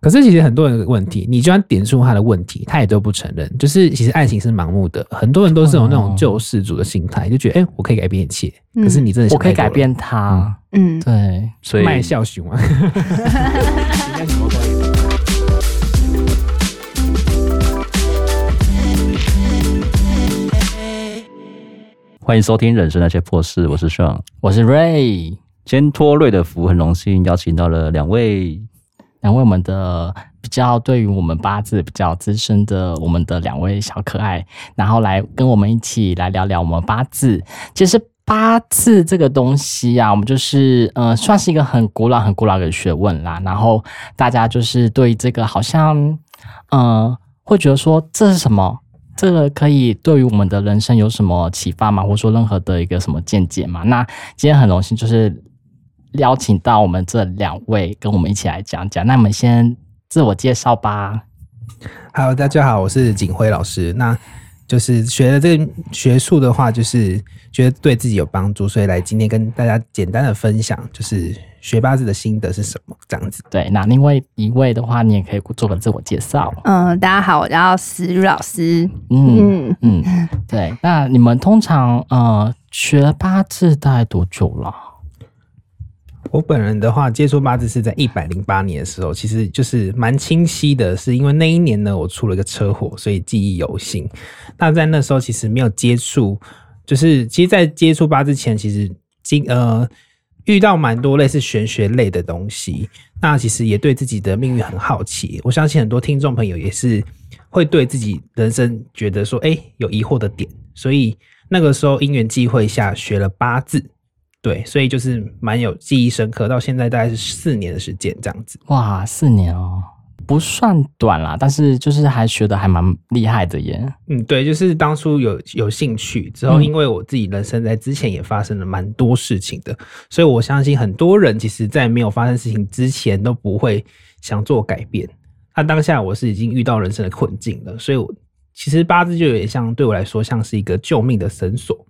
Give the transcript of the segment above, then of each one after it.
可是其实很多人的问题，你就算点出他的问题，他也都不承认。就是其实爱情是盲目的，很多人都是有那种救世主的心态，就觉得哎、欸，我可以改变一切。嗯、可是你真的想我可以改变他？嗯，对，所以卖笑熊啊。欢迎收听《人生那些破事》，我是 Sean，我是 Ray。今天托瑞的福，很荣幸邀请到了两位。两位我们的比较对于我们八字比较资深的我们的两位小可爱，然后来跟我们一起来聊聊我们八字。其实八字这个东西啊，我们就是呃算是一个很古老很古老的学问啦。然后大家就是对这个好像呃会觉得说，这是什么？这个可以对于我们的人生有什么启发吗？或者说任何的一个什么见解吗？那今天很荣幸就是。邀请到我们这两位跟我们一起来讲讲，那我们先自我介绍吧。Hello，大家好，我是景辉老师。那就是学了这个学术的话，就是觉得对自己有帮助，所以来今天跟大家简单的分享，就是学八字的心得是什么这样子。对，那另外一位的话，你也可以做个自我介绍。嗯，大家好，我叫思雨老师。嗯嗯，对。那你们通常呃学八字大概多久了？我本人的话，接触八字是在一百零八年的时候，其实就是蛮清晰的，是因为那一年呢，我出了一个车祸，所以记忆犹新。那在那时候，其实没有接触，就是其实，在接触八字前，其实经呃遇到蛮多类似玄学类的东西。那其实也对自己的命运很好奇。我相信很多听众朋友也是会对自己人生觉得说，哎、有疑惑的点。所以那个时候因缘际会下学了八字。对，所以就是蛮有记忆深刻，到现在大概是四年的时间这样子。哇，四年哦，不算短啦，但是就是还学得还蛮厉害的耶。嗯，对，就是当初有有兴趣之后，因为我自己人生在之前也发生了蛮多事情的，嗯、所以我相信很多人其实在没有发生事情之前都不会想做改变。那当下我是已经遇到人生的困境了，所以我其实八字就有点像对我来说像是一个救命的绳索。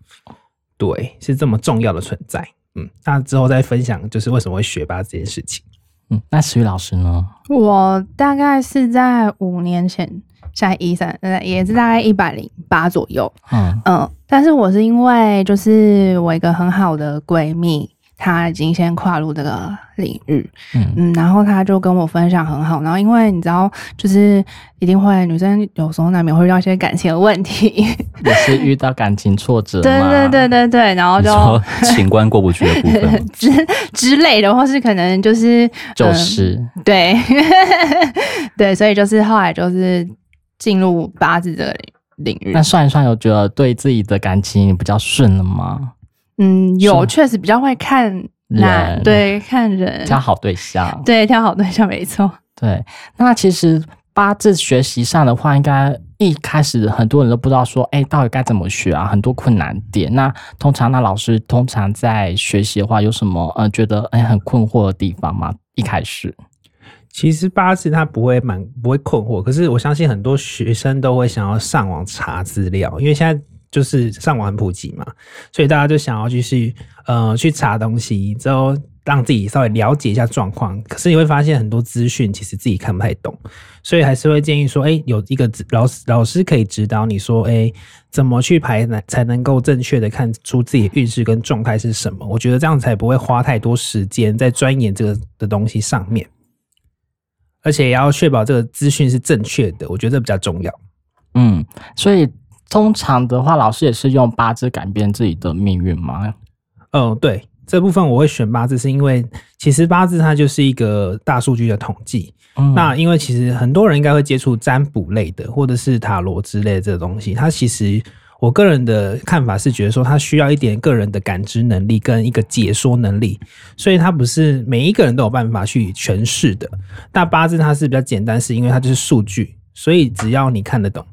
对，是这么重要的存在。嗯，那之后再分享，就是为什么会学霸这件事情。嗯，那石宇老师呢？我大概是在五年前，现在一三，呃，也是大概一百零八左右。嗯嗯，但是我是因为就是我一个很好的闺蜜。他已经先跨入这个领域，嗯。嗯，然后他就跟我分享很好，然后因为你知道，就是一定会女生有时候难免会遇到一些感情的问题，也是遇到感情挫折，对对对对对，然后就情关过不去的部分 之之类的，或是可能就是就是、嗯、对。对，所以就是后来就是进入八字这个领域，那算一算，有觉得对自己的感情比较顺了吗？嗯，有确实比较会看人，对，看人挑好对象，对，挑好对象没错。对，那其实八字学习上的话，应该一开始很多人都不知道说，哎，到底该怎么学啊？很多困难点。那通常那老师通常在学习的话，有什么呃觉得哎很困惑的地方吗？一开始，其实八字他不会蛮不会困惑，可是我相信很多学生都会想要上网查资料，因为现在。就是上网很普及嘛，所以大家就想要去呃去查东西，之后让自己稍微了解一下状况。可是你会发现很多资讯其实自己看不太懂，所以还是会建议说，哎、有一个老师老师可以指导你说，哎、怎么去排呢才能够正确的看出自己的运势跟状态是什么？我觉得这样才不会花太多时间在钻研这个的东西上面，而且也要确保这个资讯是正确的，我觉得这比较重要。嗯，所以。通常的话，老师也是用八字改变自己的命运吗？嗯，对，这部分我会选八字，是因为其实八字它就是一个大数据的统计。嗯。那因为其实很多人应该会接触占卜类的，或者是塔罗之类的这个东西。它其实我个人的看法是觉得说，它需要一点个人的感知能力跟一个解说能力，所以它不是每一个人都有办法去诠释的。那八字它是比较简单，是因为它就是数据，所以只要你看得懂。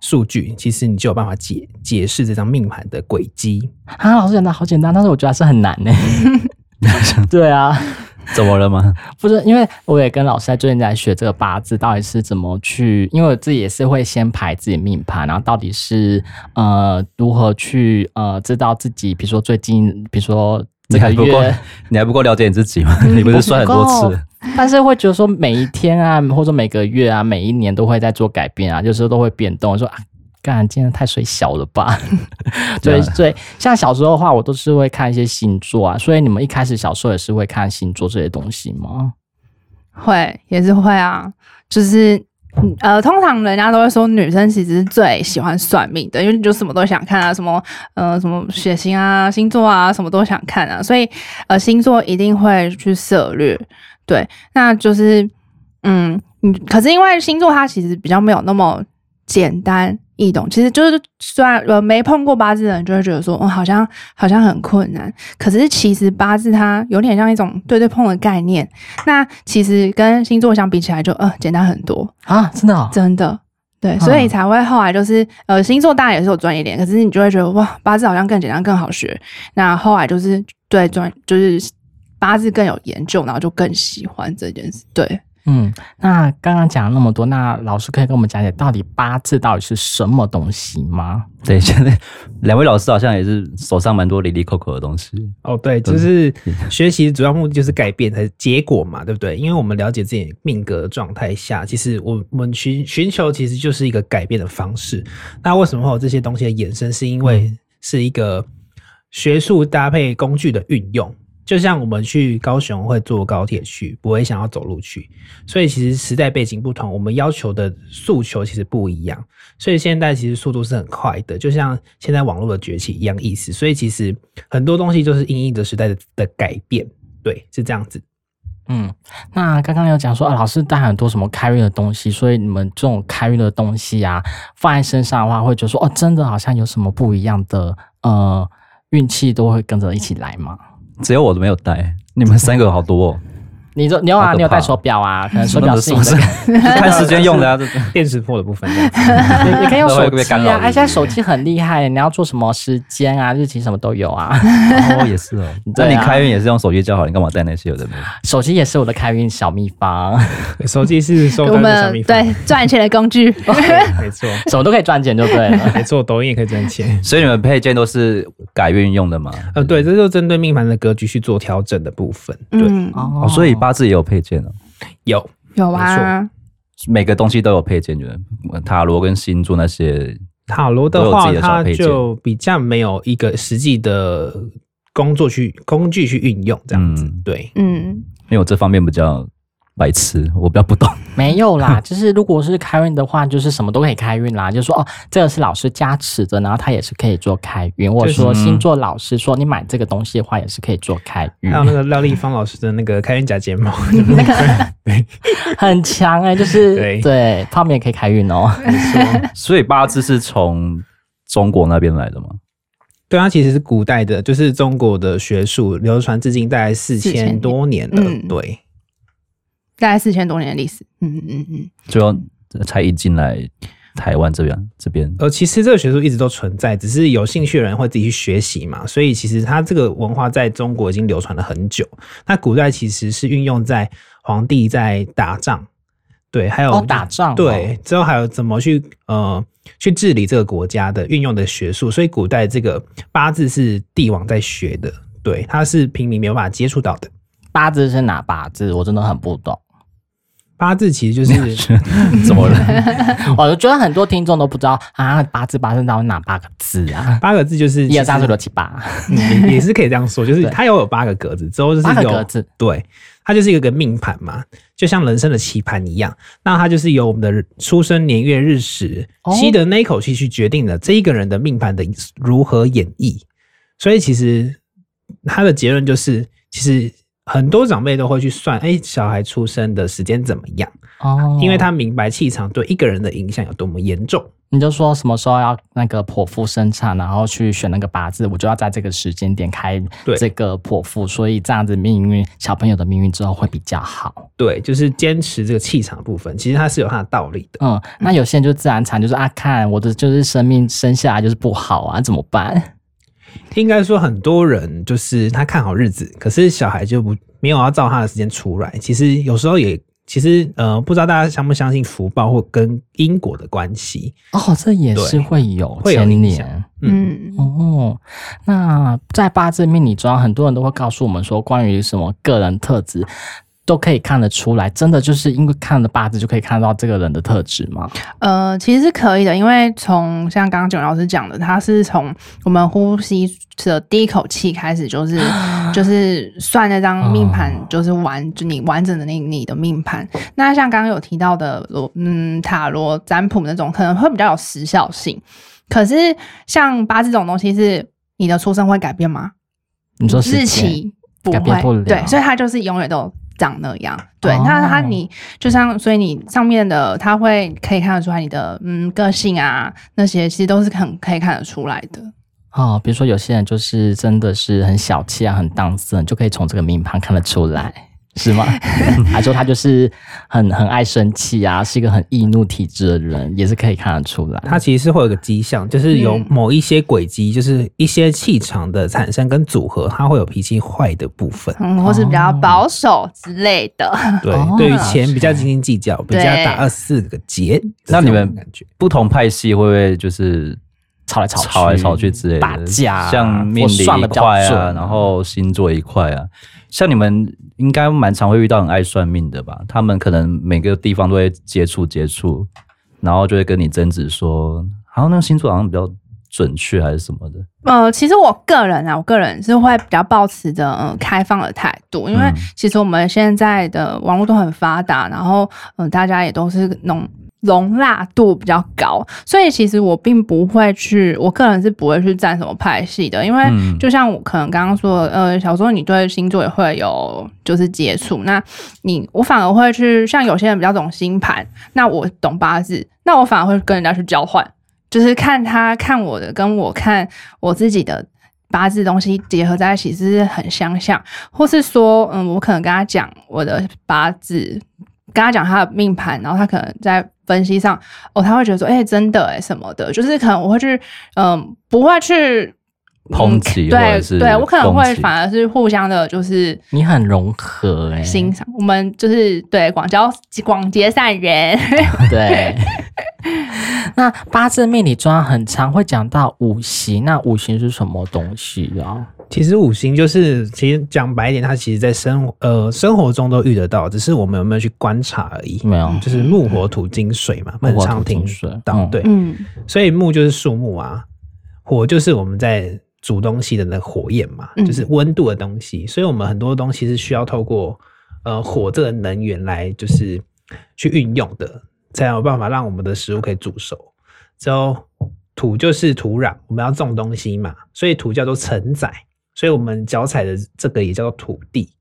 数据其实你就有办法解解释这张命盘的轨迹啊！老师讲的好简单，但是我觉得还是很难呢。对啊，怎么了吗？不是，因为我也跟老师在最近在学这个八字，到底是怎么去？因为我自己也是会先排自己命盘，然后到底是呃如何去呃知道自己，比如说最近，比如说这个月 你还不够了解你自己吗？你不是算很多次，但是会觉得说每一天啊，或者每个月啊，每一年都会在做改变啊，有时候都会变动。说啊，干，今天太水小了吧？对对，像小时候的话，我都是会看一些星座啊。所以你们一开始小时候也是会看星座这些东西吗？会，也是会啊，就是。呃，通常人家都会说女生其实是最喜欢算命的，因为你就什么都想看啊，什么呃什么血型啊、星座啊，什么都想看啊，所以呃星座一定会去涉略。对，那就是嗯嗯，可是因为星座它其实比较没有那么简单。易懂，其实就是虽然呃没碰过八字的人就会觉得说，嗯，好像好像很困难。可是其实八字它有点像一种对对碰的概念。那其实跟星座相比起来就，就呃简单很多啊，真的、哦、真的对，所以才会后来就是呃星座当然也是有专业点，可是你就会觉得哇，八字好像更简单更好学。那后来就是对专就是八字更有研究，然后就更喜欢这件事，对。嗯，那刚刚讲了那么多，那老师可以跟我们讲解到底八字到底是什么东西吗？对，现在两位老师好像也是手上蛮多离离扣扣的东西。哦，对，就是学习主要目的就是改变它的结果嘛，对不对？因为我们了解自己命格状态下，其实我我们寻寻求其实就是一个改变的方式。那为什么会有这些东西的衍生？是因为是一个学术搭配工具的运用。就像我们去高雄会坐高铁去，不会想要走路去，所以其实时代背景不同，我们要求的诉求其实不一样。所以现在其实速度是很快的，就像现在网络的崛起一样意思。所以其实很多东西就是因应着时代的的改变，对，是这样子。嗯，那刚刚有讲说啊，老师带很多什么开运的东西，所以你们这种开运的东西啊，放在身上的话，会觉得说哦，真的好像有什么不一样的呃运气都会跟着一起来吗？只有我都没有带，你们三个好多哦。你说你有啊？你有戴手表啊？可能手表是你的 看时间用的啊，这电磁波的部分。你可以用手机啊，哎，现在手机很厉害，你要做什么时间啊、日期什么都有啊。哦，也是哦。那你开运也是用手机叫好，你干嘛带那些有的没有？手机也是我的开运小秘方。手机是收单的小秘方，对，赚钱的工具。没错，什么都可以赚钱，就对了。没错，抖音也可以赚钱。所以你们配件都是改运用的吗？呃，对，这就针对命盘的格局去做调整的部分。对，哦，所以八字也有配件哦。有有啊，每个东西都有配件，就是塔罗跟星座那些。塔罗的话，它就比较没有一个实际的工作去工具去运用这样子。嗯、对，嗯，因为我这方面比较。白痴，我比较不懂。没有啦，就是如果是开运的话，就是什么都可以开运啦。就是说哦，这个是老师加持的，然后他也是可以做开运。或者说星座老师说你买这个东西的话，也是可以做开运。还有那个廖丽芳老师的那个开运假睫毛，那个很强哎、欸，就是对对，泡面也可以开运哦。所以八字是从中国那边来的吗？对，啊其实是古代的，就是中国的学术流传至今大概四千多年了。嗯、对。大概四千多年的历史，嗯嗯嗯嗯，最后才引进来台湾这边这边。呃，其实这个学术一直都存在，只是有兴趣的人会自己去学习嘛。所以其实它这个文化在中国已经流传了很久。那古代其实是运用在皇帝在打仗，对，还有、哦、打仗，对，之后还有怎么去呃去治理这个国家的运用的学术。所以古代这个八字是帝王在学的，对，他是平民没有办法接触到的。八字是哪八字？我真的很不懂。八字其实就是 怎么了？我觉得很多听众都不知道啊，八字八字到底哪八个字啊？八个字就是一二三四五六七八，也是可以这样说，就是它有有八个格子，之后就是有格子，对，它就是一个个命盘嘛，就像人生的棋盘一样。那它就是由我们的出生年月日时吸的那一口气去决定了这一个人的命盘的如何演绎。所以其实它的结论就是，其实。很多长辈都会去算，哎、欸，小孩出生的时间怎么样？哦，因为他明白气场对一个人的影响有多么严重。你就说什么时候要那个剖腹生产，然后去选那个八字，我就要在这个时间点开这个剖腹，所以这样子命运小朋友的命运之后会比较好。对，就是坚持这个气场的部分，其实它是有它的道理的。嗯，那有些人就自然产，就是啊，看我的就是生命生下来就是不好啊，怎么办？应该说，很多人就是他看好日子，可是小孩就不没有要照他的时间出来。其实有时候也其实呃，不知道大家相不相信福报或跟因果的关系哦，这也是会有会有影响。嗯哦，那在八字命理中，很多人都会告诉我们说，关于什么个人特质。都可以看得出来，真的就是因为看了八字就可以看到这个人的特质吗？呃，其实是可以的，因为从像刚刚九老师讲的，他是从我们呼吸的第一口气开始，就是 就是算那张命盘，就是完、哦、就你完整的那你的命盘。那像刚刚有提到的罗嗯塔罗占卜那种，可能会比较有时效性。可是像八字这种东西，是你的出生会改变吗？你说日期不会，对，所以它就是永远都。长那样，对，哦、那他你就像，所以你上面的他会可以看得出来你的嗯个性啊，那些其实都是很可以看得出来的。哦，比如说有些人就是真的是很小气啊，很当真，就可以从这个名盘看得出来。是吗？还说他就是很很爱生气啊，是一个很易怒体质的人，也是可以看得出来。他其实是会有个迹象，就是有某一些轨迹，就是一些气场的产生跟组合，他会有脾气坏的部分，嗯，或是比较保守之类的。对，对于钱比较斤斤计较，比较打二四个结。那你们感觉不同派系会不会就是吵来吵去、吵来吵去之类的打架？像命理一块啊，然后星座一块啊。像你们应该蛮常会遇到很爱算命的吧？他们可能每个地方都会接触接触，然后就会跟你争执说，好像那个星座好像比较准确还是什么的。呃，其实我个人啊，我个人是会比较抱持着嗯开放的态度，因为其实我们现在的网络都很发达，然后嗯大家也都是那种。容纳度比较高，所以其实我并不会去，我个人是不会去站什么派系的，因为就像我可能刚刚说，呃，小时候你对星座也会有就是接触，那你我反而会去，像有些人比较懂星盘，那我懂八字，那我反而会跟人家去交换，就是看他看我的，跟我看我自己的八字东西结合在一起，是不是很相像，或是说，嗯，我可能跟他讲我的八字，跟他讲他的命盘，然后他可能在。分析上哦，他会觉得说，哎、真的哎，什么的，就是可能我会去，嗯、不会去抨击、嗯，对对，我可能会反而是互相的，就是你很融合哎，欣赏我们就是对广交广结善缘，对。那八字命理中很常会讲到五行，那五行是什么东西啊？其实五行就是，其实讲白一点，它其实在生活呃生活中都遇得到，只是我们有没有去观察而已。没有，就是木火土金水嘛，很常听到。嗯、对，嗯，所以木就是树木啊，火就是我们在煮东西的那个火焰嘛，就是温度的东西。所以我们很多东西是需要透过呃火这个能源来就是去运用的，才有办法让我们的食物可以煮熟。之后土就是土壤，我们要种东西嘛，所以土叫做承载。所以，我们脚踩的这个也叫做土地。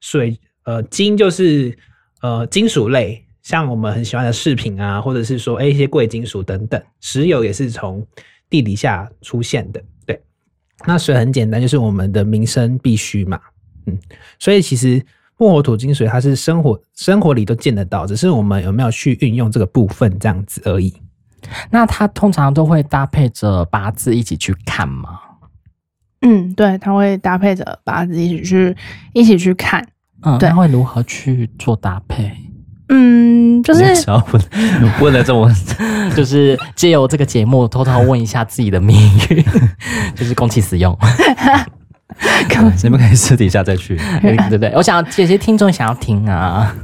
水，呃，金就是呃金属类，像我们很喜欢的饰品啊，或者是说，哎，一些贵金属等等。石油也是从地底下出现的。对，那水很简单，就是我们的民生必须嘛。嗯，所以其实木火土金水，它是生活生活里都见得到，只是我们有没有去运用这个部分这样子而已。那它通常都会搭配着八字一起去看吗？嗯，对，它会搭配着八字一起去一起去看。嗯，对，会如何去做搭配？嗯，就是要问 问了这么，就是借由这个节目偷偷问一下自己的命运，就是公器私用。你们可以私底下再去，对不对？我想有些听众想要听啊，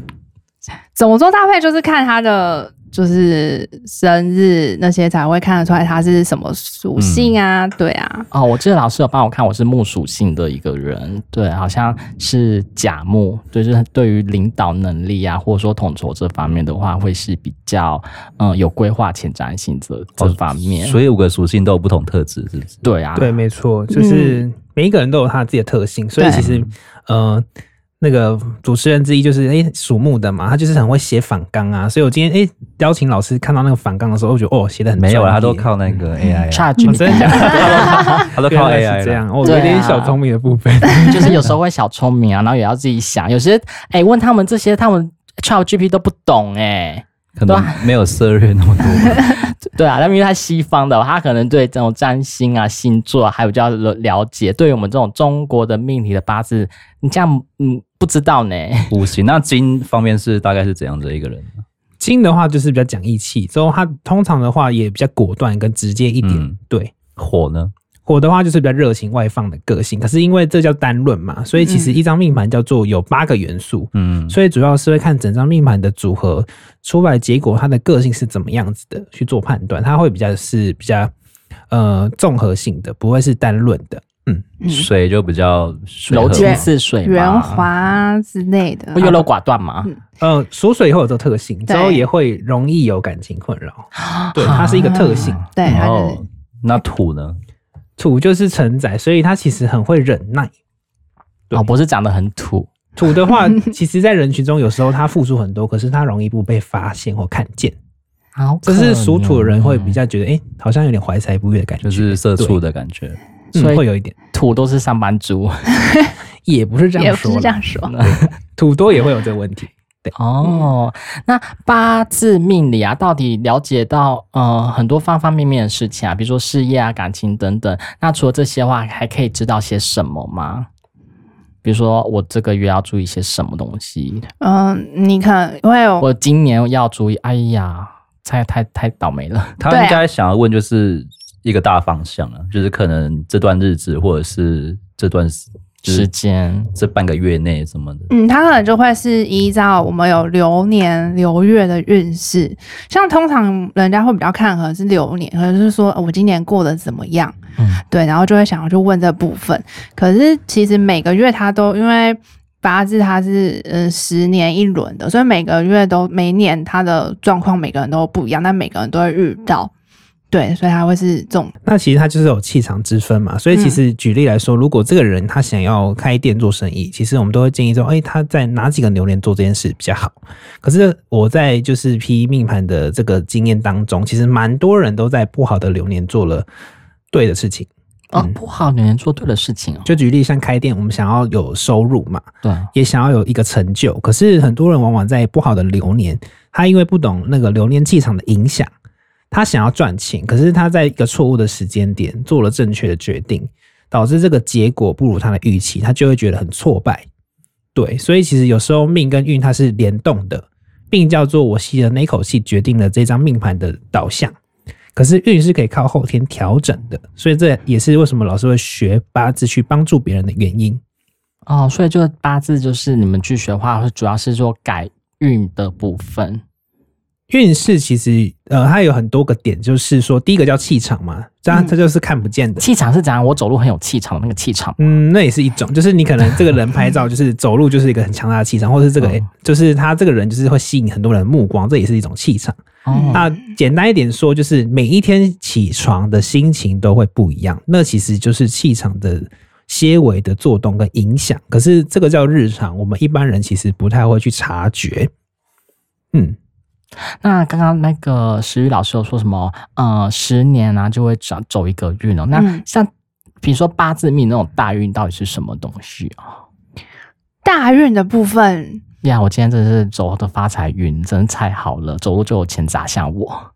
怎么做搭配？就是看他的。就是生日那些才会看得出来他是什么属性啊？嗯、对啊。哦，我记得老师有帮我看，我是木属性的一个人，对，好像是甲木，就是对于领导能力啊，或者说统筹这方面的话，会是比较嗯有规划、前瞻性这这方面。哦、所以五个属性都有不同特质，是不是？对啊，对，没错，就是每一个人都有他自己的特性，所以其实嗯。呃那个主持人之一就是诶属木的嘛，他就是很会写反纲啊，所以我今天诶邀请老师看到那个反纲的时候，我觉得哦写的很没有了，他都靠那个 AI，差距，真的假的？他都靠 AI 这样，我有点小聪明的部分，就是有时候会小聪明啊，然后也要自己想，有些诶问他们这些，他们 ChatGPT 都不懂诶。可能没有涉猎那么多，对啊，那因为他西方的，他可能对这种占星啊、星座啊还有比较了解，对于我们这种中国的命理的八字，你这样嗯。不知道呢。五行那金方面是大概是怎样的一个人？金的话就是比较讲义气，之后他通常的话也比较果断跟直接一点。嗯、对，火呢？火的话就是比较热情外放的个性。可是因为这叫单论嘛，所以其实一张命盘叫做有八个元素。嗯，所以主要是会看整张命盘的组合出来结果，他的个性是怎么样子的去做判断。他会比较是比较呃综合性的，不会是单论的。嗯，水就比较柔情似水、圆滑之类的，会优柔寡断嘛？嗯，属、呃、水以后有这个特性，之后也会容易有感情困扰。对，它是一个特性。对，然后那土呢？土就是承载，所以它其实很会忍耐。老不是长得很土。土的话，其实在人群中有时候他付出很多，可是他容易不被发现或看见。好，这是属土的人会比较觉得，哎、欸，好像有点怀才不遇的感觉，就是社畜的感觉。所以会有一点土都是上班族，也不是这样说，也不是这样说，土多也会有这个问题。对哦，那八字命理啊，到底了解到呃很多方方面面的事情啊，比如说事业啊、感情等等。那除了这些话，还可以知道些什么吗？比如说我这个月要注意些什么东西？嗯，你看，因为我今年要注意，哎呀，太太太倒霉了。他应该想要问就是。一个大方向啊，就是可能这段日子，或者是这段时间，这半个月内什么的。嗯，他可能就会是依照我们有流年流月的运势，像通常人家会比较看可能是流年，可能是说我今年过得怎么样，嗯，对，然后就会想要去问这部分。可是其实每个月他都因为八字它是嗯十年一轮的，所以每个月都每年他的状况每个人都不一样，但每个人都会遇到。对，所以他会是这种。那其实他就是有气场之分嘛。所以其实举例来说，嗯、如果这个人他想要开店做生意，其实我们都会建议说，哎，他在哪几个流年做这件事比较好。可是我在就是批命盘的这个经验当中，其实蛮多人都在不好的流年做了对的事情。哦，嗯、不好流年做对的事情哦。就举例像开店，我们想要有收入嘛，对，也想要有一个成就。可是很多人往往在不好的流年，他因为不懂那个流年气场的影响。他想要赚钱，可是他在一个错误的时间点做了正确的决定，导致这个结果不如他的预期，他就会觉得很挫败。对，所以其实有时候命跟运它是联动的，命叫做我吸的那口气决定了这张命盘的导向，可是运是可以靠后天调整的，所以这也是为什么老师会学八字去帮助别人的原因。哦，所以就八字就是你们去学的话，主要是做改运的部分。运势其实，呃，它有很多个点，就是说，第一个叫气场嘛，这样它就是看不见的。气场是怎样？我走路很有气场那个气场。嗯，那也是一种，就是你可能这个人拍照，就是走路就是一个很强大的气场，或是这个，嗯、就是他这个人就是会吸引很多人的目光，这也是一种气场。哦、那简单一点说，就是每一天起床的心情都会不一样，那其实就是气场的些微的作动跟影响。可是这个叫日常，我们一般人其实不太会去察觉。嗯。那刚刚那个石宇老师有说什么？呃，十年啊就会走走一个运哦。那像比如说八字命那种大运到底是什么东西啊？大运的部分呀，我今天真的是走的发财运，真的太好了，走路就有钱砸向我。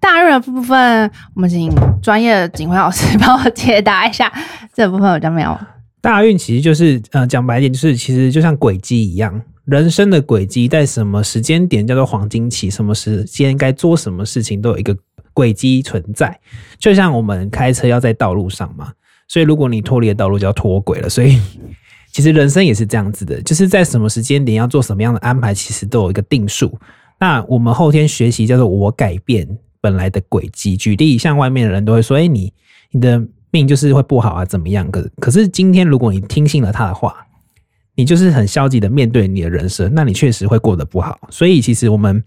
大运的部分，我们请专业的景辉老师帮我解答一下这部分，我就没有。大运其实就是呃，讲白一点，就是其实就像轨迹一样。人生的轨迹在什么时间点叫做黄金期？什么时间该做什么事情都有一个轨迹存在。就像我们开车要在道路上嘛，所以如果你脱离了道路就要脱轨了。所以其实人生也是这样子的，就是在什么时间点要做什么样的安排，其实都有一个定数。那我们后天学习叫做我改变本来的轨迹。举例，像外面的人都会说：“哎，你你的命就是会不好啊，怎么样？”可可是今天如果你听信了他的话。你就是很消极的面对你的人生，那你确实会过得不好。所以其实我们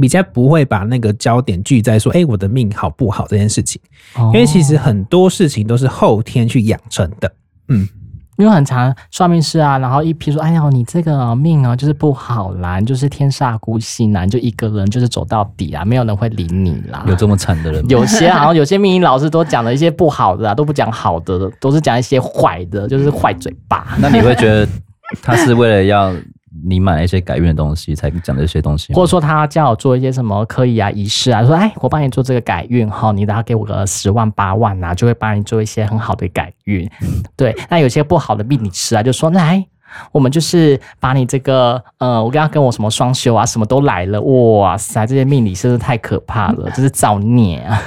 比较不会把那个焦点聚在说，哎，我的命好不好这件事情，因为其实很多事情都是后天去养成的。嗯，因为很常算命师啊，然后一批说，哎呀，你这个命啊就是不好啦，就是天煞孤星啦，你就一个人就是走到底啦，没有人会理你啦。有这么惨的人吗？有些 好像有些命理老师都讲了一些不好的啊，都不讲好的，都是讲一些坏的，就是坏嘴巴。那你会觉得？他是为了要你买一些改运的东西才讲这些东西，或者说他叫我做一些什么可以啊仪式啊，说哎，我帮你做这个改运哈，你等下给我个十万八万呐、啊，就会帮你做一些很好的改运。对，那有些不好的命你吃啊，就说来我们就是把你这个呃，我刚刚跟我什么双休啊，什么都来了，哇塞，这些命理真是太可怕了，这是造孽啊！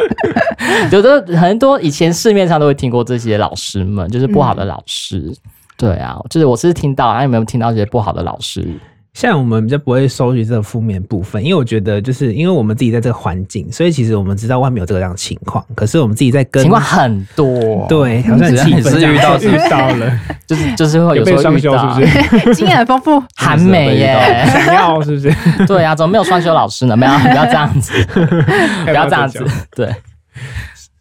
有的很多以前市面上都会听过这些老师们，就是不好的老师。嗯、对啊，就是我是听到，那有没有听到一些不好的老师？像我们比较不会收集这个负面部分，因为我觉得就是因为我们自己在这个环境，所以其实我们知道外面有这个样的情况。可是我们自己在跟情况很多，对，好像气氛是遇到遇到了，就是就是会有时候遇到，是不是？经验很丰富，很美耶，想要是不是？对啊，怎么没有？双修老师呢？没有，不要这样子，不要这样子，对。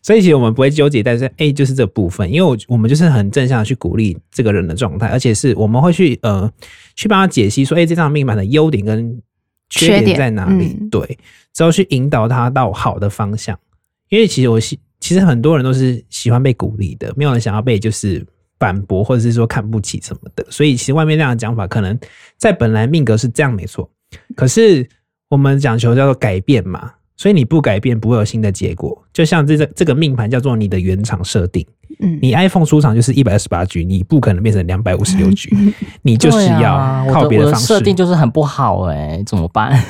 所以其实我们不会纠结，但是 A 就是这部分，因为我我们就是很正向的去鼓励这个人的状态，而且是我们会去呃去帮他解析说，哎，这张命盘的优点跟缺点在哪里？嗯、对，之后去引导他到好的方向。因为其实我喜，其实很多人都是喜欢被鼓励的，没有人想要被就是反驳或者是说看不起什么的。所以其实外面那样的讲法，可能在本来命格是这样没错，可是我们讲求叫做改变嘛。所以你不改变，不会有新的结果。就像这个这个命盘叫做你的原厂设定。嗯，你 iPhone 出厂就是一百二十八 G，你不可能变成两百五十六 G，你就是要靠别的方式。设定就是很不好哎、欸，怎么办？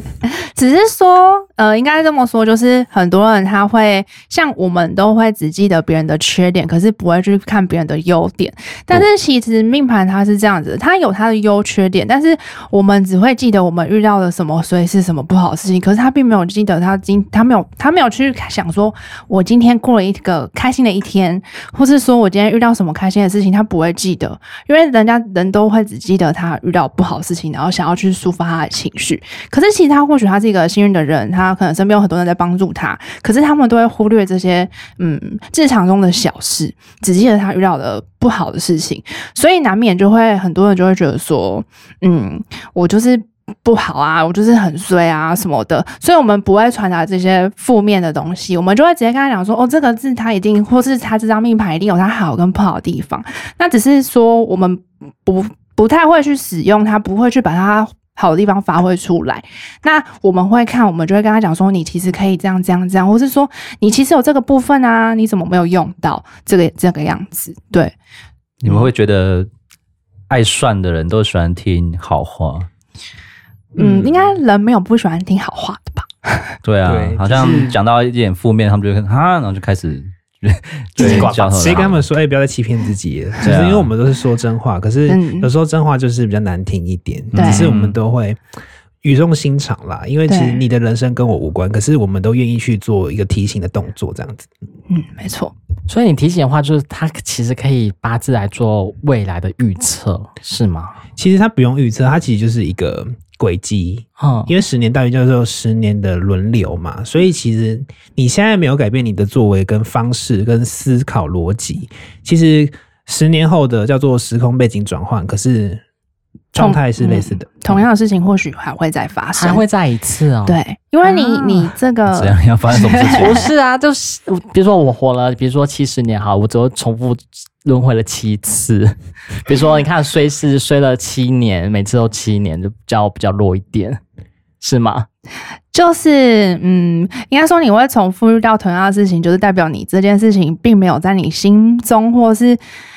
只是说，呃，应该这么说，就是很多人他会像我们都会只记得别人的缺点，可是不会去看别人的优点。但是其实命盘它是这样子，它有它的优缺点，但是我们只会记得我们遇到了什么，所以是什么不好的事情。可是他并没有记得他今他没有他没有去想说，我今天过了一个开心的一天。或是说我今天遇到什么开心的事情，他不会记得，因为人家人都会只记得他遇到不好的事情，然后想要去抒发他的情绪。可是其实他或许他是一个幸运的人，他可能身边有很多人在帮助他，可是他们都会忽略这些嗯日常中的小事，只记得他遇到的不好的事情，所以难免就会很多人就会觉得说，嗯，我就是。不好啊，我就是很衰啊什么的，所以我们不会传达这些负面的东西，我们就会直接跟他讲说，哦，这个字他一定，或是他这张命盘一定有他好跟不好的地方，那只是说我们不不太会去使用它，不会去把它好的地方发挥出来。那我们会看，我们就会跟他讲说，你其实可以这样这样这样，或是说你其实有这个部分啊，你怎么没有用到这个这个样子？对，你们会觉得爱算的人都喜欢听好话。嗯，应该人没有不喜欢听好话的吧？对啊，对好像讲到一点负面，他们就会哈，然后就开始 自己挂。谁跟他们说？哎、欸，不要再欺骗自己了。只是因为我们都是说真话，可是有时候真话就是比较难听一点。只是我们都会语重心长啦，因为其实你的人生跟我无关，可是我们都愿意去做一个提醒的动作，这样子。嗯，没错。所以你提醒的话，就是他其实可以八字来做未来的预测，是吗？其实他不用预测，他其实就是一个。轨迹，嗯，因为十年大运叫做十年的轮流嘛，所以其实你现在没有改变你的作为跟方式跟思考逻辑，其实十年后的叫做时空背景转换，可是状态是类似的，嗯、同样的事情或许还会再发生，还会再一次哦。对，因为你、啊、你这个怎样要发生什么事情？不是啊，就是比如说我活了，比如说七十年，哈，我只会重复。轮回了七次，比如说，你看睡是睡了七年，每次都七年，就比较比较弱一点，是吗？就是，嗯，应该说你会重复遇到同样的事情，就是代表你这件事情并没有在你心中，或是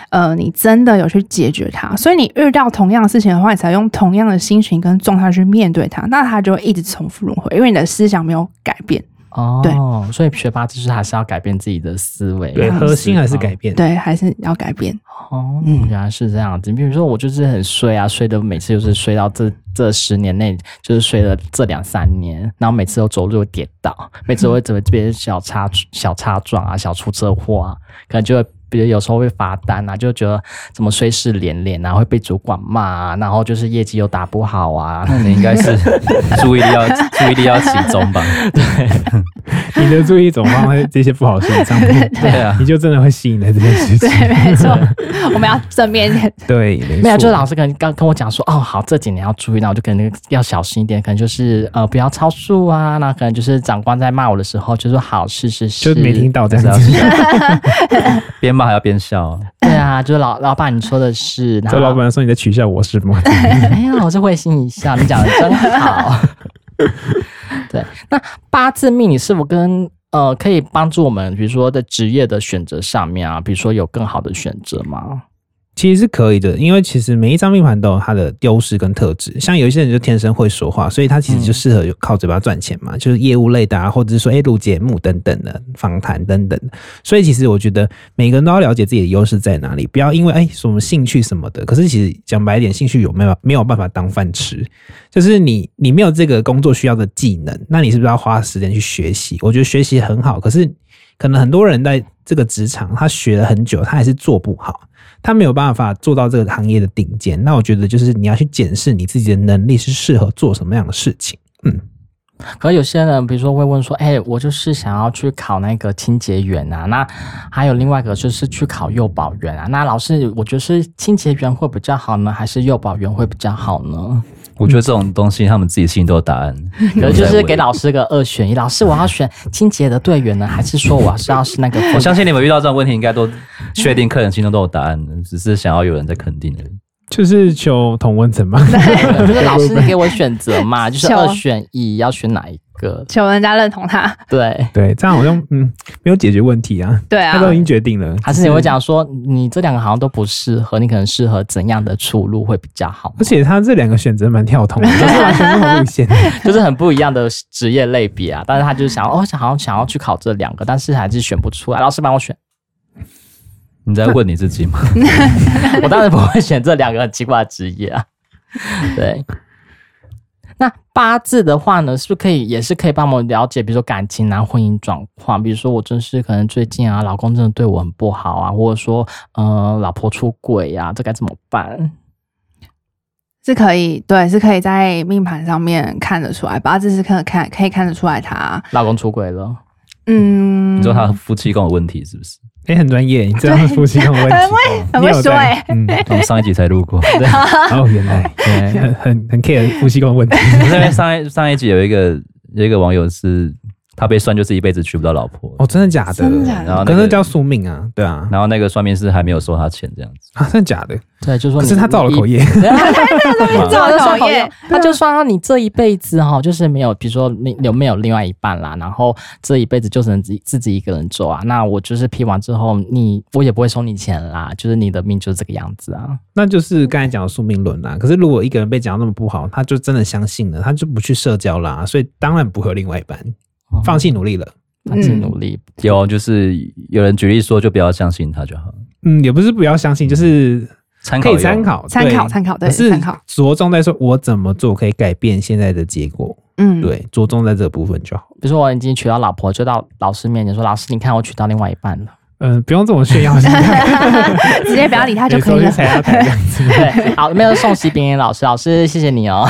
呃，你真的有去解决它。所以你遇到同样的事情的话，你才用同样的心情跟状态去面对它，那它就会一直重复轮回，因为你的思想没有改变。哦，对，所以学八字就是还是要改变自己的思维，对，核心还是改变，对，还是要改变。哦，原来是这样子。你比如说，我就是很衰啊，衰的每次就是睡到这这十年内，就是睡了这两三年，然后每次都走路跌倒，每次都会怎么这边小擦小擦撞啊，小出车祸啊，可能就会。比如有时候会罚单啊，就觉得怎么衰事连连啊，会被主管骂啊，然后就是业绩又打不好啊，那你应该是 注意力要注意力要集中吧？对，你的注意总放在这些不好的事情上面，对啊，你就真的会吸引来这件事情。对，没错，我们要正面点。对，没有，就是老师可能刚跟我讲说，哦，好，这几年要注意，那我就可能要小心一点，可能就是呃不要超速啊，那可能就是长官在骂我的时候，就说好，是是是，就没听到这样子。边骂还要边笑，对啊，就是老老板你说的是，这老板说你在取笑我是吗？没有，我是会心一笑，你讲的真好。对，那八字命理是否跟呃可以帮助我们，比如说在职业的选择上面啊，比如说有更好的选择吗？其实是可以的，因为其实每一张命盘都有它的优势跟特质。像有一些人就天生会说话，所以他其实就适合靠嘴巴赚钱嘛，嗯、就是业务类的啊，或者是说哎录节目等等的访谈等等。所以其实我觉得每个人都要了解自己的优势在哪里，不要因为哎什么兴趣什么的。可是其实讲白一点，兴趣有没有没有办法当饭吃？就是你你没有这个工作需要的技能，那你是不是要花时间去学习？我觉得学习很好，可是可能很多人在这个职场他学了很久，他还是做不好。他没有办法做到这个行业的顶尖，那我觉得就是你要去检视你自己的能力是适合做什么样的事情。嗯，可有些人，比如说会问说，哎、我就是想要去考那个清洁员啊，那还有另外一个就是去考幼保员啊，那老师，我觉得是清洁员会比较好呢，还是幼保员会比较好呢？我觉得这种东西，他们自己心里都有答案。可能就是给老师个二选一，老师我要选清洁的队员呢，还是说我要是要是那个？我相信你们遇到这种问题，应该都确定客人心中都有答案，只是想要有人在肯定而已。就是求同温层嘛，就是老师给我选择嘛，就是二选一，要选哪一个？求人家认同他。对对，这样好像嗯没有解决问题啊。对啊，他都已经决定了。还是你会讲说，你这两个好像都不适合，你可能适合怎样的出路会比较好？而且他这两个选择蛮跳通的，都是完全不同路线，就是很不一样的职业类别啊。但是他就是想，哦，想好像想要去考这两个，但是还是选不出来。老师帮我选。你在问你自己吗？我当然不会选这两个很奇怪的职业啊。对，那八字的话呢，是不是可以也是可以帮我们了解，比如说感情啊、婚姻状况？比如说我真是可能最近啊，老公真的对我很不好啊，或者说呃，老婆出轨啊，这该怎么办？是可以，对，是可以在命盘上面看得出来，八字是可看可以看得出来他老公出轨了。嗯，你说他夫妻宫有问题是不是？哎、欸，很专业，你知道夫妻宫有问题，很会很会说哎、欸。嗯，我们上一集才录过。对 哦，原来对，很很很 care 夫妻宫的问题。因为上一上一集有一个有一个网友是。他被算就是一辈子娶不到老婆哦，真的假的？真的假的？然后可能叫宿命啊，对啊。然后那个算命师还没有收他钱，这样子啊，真的假的？对，就说可是他造了口业，造了口业，他就算到你这一辈子哈，就是没有，比如说你有没有另外一半啦，然后这一辈子就只能自己自己一个人做啊。那我就是批完之后，你我也不会收你钱啦，就是你的命就是这个样子啊。那就是刚才讲的宿命论啦。可是如果一个人被讲那么不好，他就真的相信了，他就不去社交啦，所以当然不会有另外一半，放弃努力了。放弃努力、嗯、有，就是有人举例说，就不要相信他就好。嗯，也不是不要相信，就是可以参考，参考，参考，对，参考。着重在说我怎么做可以改变现在的结果。嗯，对，着重在这个部分就好。比如说我已经娶到老婆，就到老师面前说：“老师，你看我娶到另外一半了。”嗯，不用这么炫耀，直接不要理他就可以了。对，好，没有送喜饼老师，老师谢谢你哦，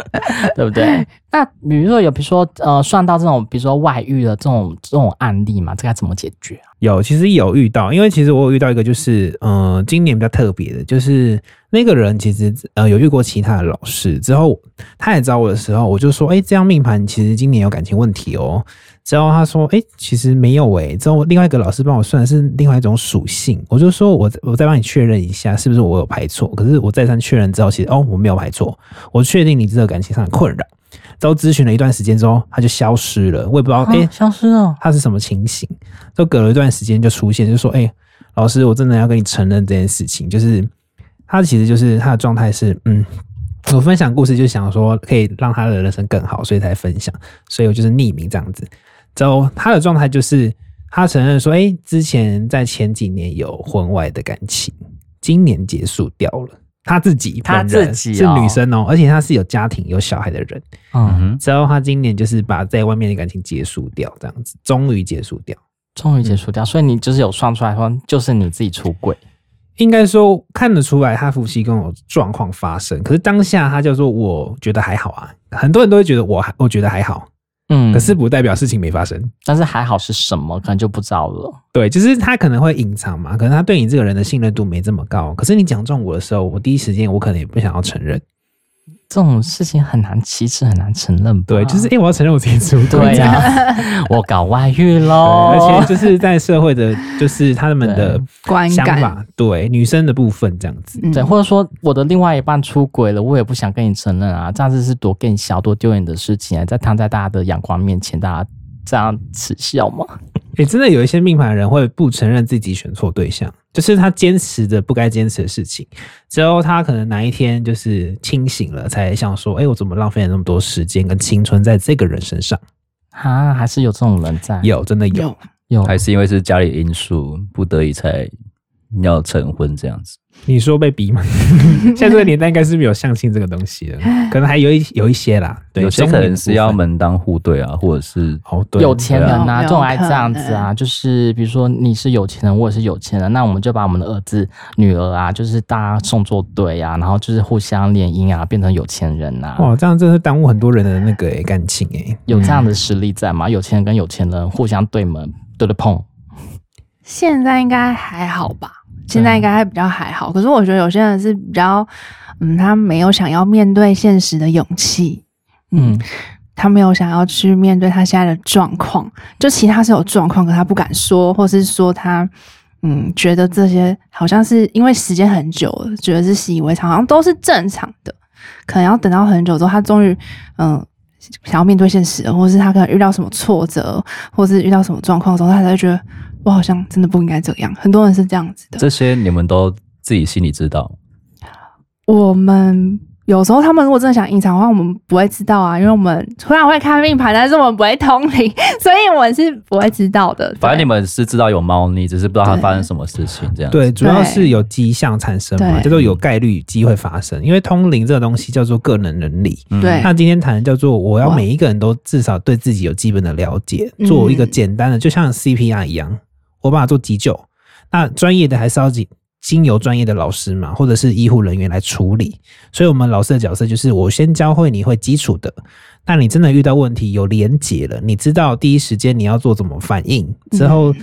对不对？那比如说有，比如说呃，算到这种，比如说外遇的这种这种案例嘛，这该怎么解决啊？有，其实有遇到，因为其实我有遇到一个，就是呃，今年比较特别的，就是那个人其实呃有遇过其他的老师，之后他也找我的时候，我就说，哎，这样命盘其实今年有感情问题哦。之后他说：“哎、欸，其实没有哎、欸。”之后另外一个老师帮我算的是另外一种属性，我就说我我再帮你确认一下，是不是我有排错？可是我再三确认之后，其实哦我没有排错，我确定你这个感情上的困扰。之后咨询了一段时间之后，他就消失了，我也不知道哎、欸、消失了，他是什么情形？就隔了一段时间就出现，就说：“哎、欸，老师，我真的要跟你承认这件事情，就是他其实就是他的状态是嗯，我分享故事就想说可以让他的人生更好，所以才分享，所以我就是匿名这样子。”之后，他的状态就是他承认说：“哎、欸，之前在前几年有婚外的感情，今年结束掉了。他自己，他自己是女生哦、喔，而且他是有家庭有小孩的人。嗯哼，之后他今年就是把在外面的感情结束掉，这样子，终于结束掉，终于结束掉。所以你就是有算出来说，就是你自己出轨，应该说看得出来他夫妻跟我状况发生。可是当下他就说，我觉得还好啊，很多人都会觉得我还，我觉得还好。”嗯，可是不代表事情没发生，但是还好是什么，可能就不知道了。对，就是他可能会隐藏嘛，可能他对你这个人的信任度没这么高。可是你讲中我的时候，我第一时间我可能也不想要承认。这种事情很难启齿，很难承认。对，就是因为、欸、我要承认我自己出轨。对呀、啊，我搞外遇喽。而且就是在社会的，就是他们的观感，对，女生的部分这样子。对，或者说我的另外一半出轨了，我也不想跟你承认啊，这样子是多更小、多丢脸的事情啊，在躺在大家的眼光面前，大家这样耻笑吗？哎、欸，真的有一些命盘人会不承认自己选错对象，就是他坚持着不该坚持的事情，之后他可能哪一天就是清醒了，才想说，哎、欸，我怎么浪费了那么多时间跟青春在这个人身上？啊，还是有这种人在？有，真的有，有，有还是因为是家里因素，不得已才要成婚这样子。你说被逼吗？现在这个年代应该是没有相亲这个东西了，可能还有一有一些啦。对，有些可能是要门当户对啊，或者是有钱人呐、啊，这种爱这样子啊，就是比如说你是有钱人，我也是有钱人，那我们就把我们的儿子、女儿啊，就是大家送作对啊，然后就是互相联姻啊，变成有钱人呐、啊。哇，这样真是耽误很多人的那个诶感情诶。有这样的实力在吗？有钱人跟有钱人互相对门对着碰，现在应该还好吧？现在应该还比较还好，可是我觉得有些人是比较，嗯，他没有想要面对现实的勇气，嗯，嗯，他没有想要去面对他现在的状况，就其他是有状况，可他不敢说，或是说他，嗯，觉得这些好像是因为时间很久了，觉得是习以为常，好像都是正常的，可能要等到很久之后，他终于，嗯，想要面对现实，或是他可能遇到什么挫折，或是遇到什么状况的时候，他才会觉得。我好像真的不应该这样，很多人是这样子的。这些你们都自己心里知道。我们有时候他们如果真的想隐藏的话，我们不会知道啊，因为我们虽然会看命盘，但是我们不会通灵，所以我们是不会知道的。反正你们是知道有猫腻，只是不知道它发生什么事情这样。对，主要是有迹象产生嘛，叫做有概率机会发生。因为通灵这个东西叫做个人能力。对。那今天谈的叫做我要每一个人都至少对自己有基本的了解，做一个简单的，就像 CPR 一样。我把它做急救，那专业的还是要经经由专业的老师嘛，或者是医护人员来处理。所以，我们老师的角色就是我先教会你会基础的，那你真的遇到问题有连结了，你知道第一时间你要做怎么反应之后。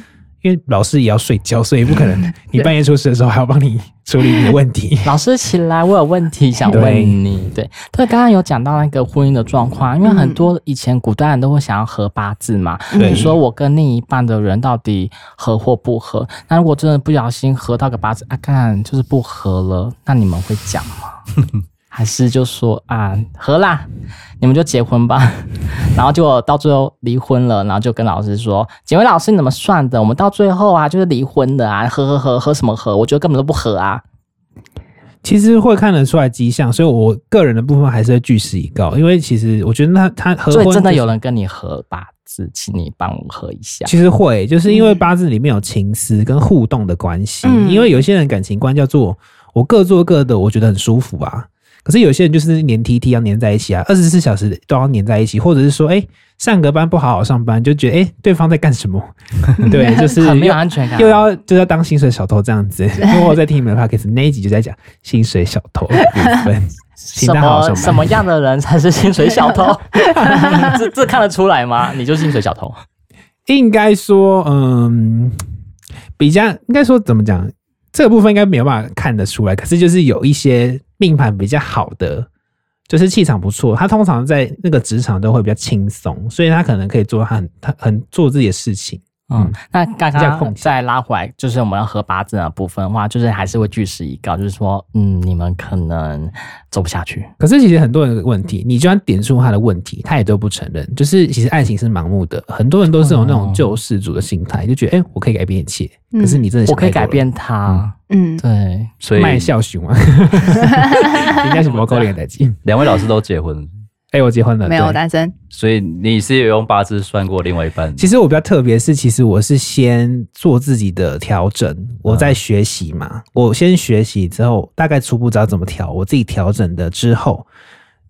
因为老师也要睡觉，所以不可能 你半夜出事的时候还要帮你处理你的问题。老师起来，我有问题想问你。对，对，刚刚有讲到那个婚姻的状况，因为很多以前古代人都会想要合八字嘛，比如说我跟另一半的人到底合或不合。那如果真的不小心合到个八字啊，看就是不合了，那你们会讲吗？还是就说啊，合啦，你们就结婚吧，然后就到最后离婚了，然后就跟老师说，几位老师你怎么算的？我们到最后啊，就是离婚的啊，合合合合什么合？我觉得根本都不合啊。其实会看得出来迹象，所以我个人的部分还是会据实以告，因为其实我觉得他他合婚、就是，所以真的有人跟你合八字，请你帮我合一下。其实会，就是因为八字里面有情思跟互动的关系，嗯、因为有些人感情观叫做我各做各的，我觉得很舒服啊。可是有些人就是黏 T T 要黏在一起啊，二十四小时都要黏在一起，或者是说，哎、欸，上个班不好好上班，就觉得哎、欸，对方在干什么？对，就是很没有安全感，又要就要当薪水小偷这样子。因为我在听你们的 podcast 那一集就在讲薪水小偷的部分，什么什么样的人才是薪水小偷？这这看得出来吗？你就是薪水小偷？应该说，嗯，比较应该说怎么讲？这个部分应该没有办法看得出来，可是就是有一些。命盘比较好的，就是气场不错，他通常在那个职场都会比较轻松，所以他可能可以做他很他很做自己的事情。嗯，那刚刚再拉回来，就是我们要合八字的部分的话，就是还是会据实以告，就是说，嗯，你们可能走不下去。可是其实很多人的问题，你就算点出他的问题，他也都不承认。就是其实爱情是盲目的，很多人都是有那种救世主的心态，就觉得，哎、欸，我可以改变一切。可是你真的想，我可以改变他。嗯，对，所以卖笑熊啊，应该是不够脸的机。两位老师都结婚。哎、欸，我结婚了，没有单身，所以你是有用八字算过另外一半？其实我比较特别，是其实我是先做自己的调整，我在学习嘛，嗯、我先学习之后，大概初步知道怎么调，我自己调整的之后，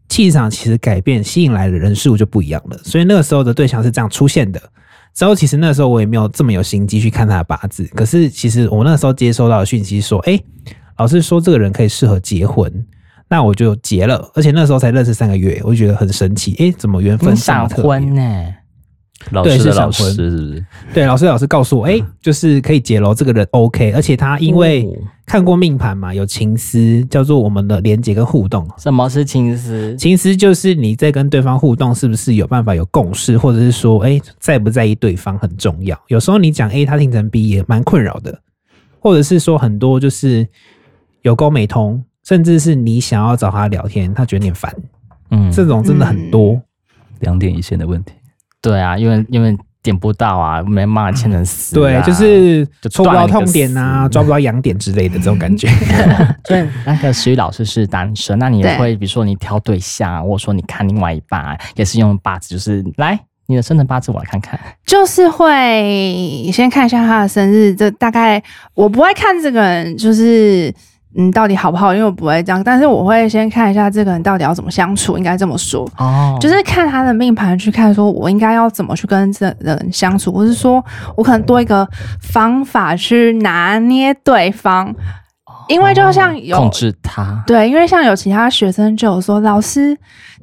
气场其实改变，吸引来的人事物就不一样了。所以那个时候的对象是这样出现的。之后其实那个时候我也没有这么有心机去看他的八字，可是其实我那时候接收到的讯息说，哎、欸，老师说这个人可以适合结婚。那我就结了，而且那时候才认识三个月，我就觉得很神奇。哎、欸，怎么缘分闪婚呢？老师的老师是不是？对，老师老师告诉我，哎、欸，就是可以结了。这个人 OK，而且他因为看过命盘嘛，有情思，叫做我们的连接跟互动。什么是情思？情思就是你在跟对方互动，是不是有办法有共识，或者是说，哎、欸，在不在意对方很重要。有时候你讲 A，他听成 B 也蛮困扰的，或者是说很多就是有沟没通。甚至是你想要找他聊天，他觉得你烦，嗯，这种真的很多，两点一线的问题。对啊，因为因为点不到啊，没办法牵成丝。对，就是戳不到痛点就啊，抓不到痒点之类的这种感觉。对，那个石宇老师是单身，那你也会比如说你挑对象，或者说你看另外一半，也是用八字，就是来你的生辰八字我来看看。就是会先看一下他的生日，这大概我不会看这个人，就是。嗯，到底好不好？因为我不会这样，但是我会先看一下这个人到底要怎么相处，应该这么说哦，就是看他的命盘去看，说我应该要怎么去跟这人相处，或是说我可能多一个方法去拿捏对方，哦、因为就像有控制他，对，因为像有其他学生就有说，老师，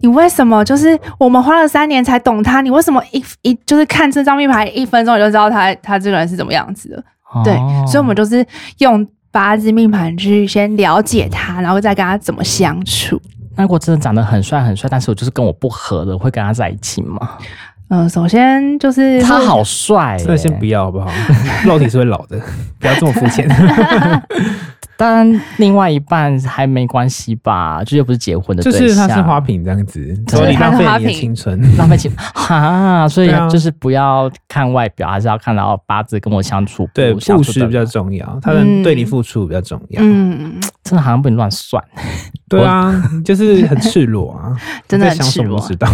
你为什么就是我们花了三年才懂他，你为什么一一就是看这张命牌一分钟你就知道他他这个人是怎么样子的？哦、对，所以我们就是用。八字命盘去先了解他，然后再跟他怎么相处。那如果真的长得很帅很帅，但是我就是跟我不合的，会跟他在一起吗？嗯，首先就是他好帅，那先不要好不好？肉体是会老的，不要这么肤浅。当然，另外一半还没关系吧，这又不是结婚的对象，就是他是花瓶这样子，所以浪费你的青春，浪费青 哈，所以就是不要看外表，还是要看到八字跟我相处，对，务实比较重要，他能对你付出比较重要。嗯，真的好像不能乱算。对啊，就是很赤裸啊，真的很赤裸，知道，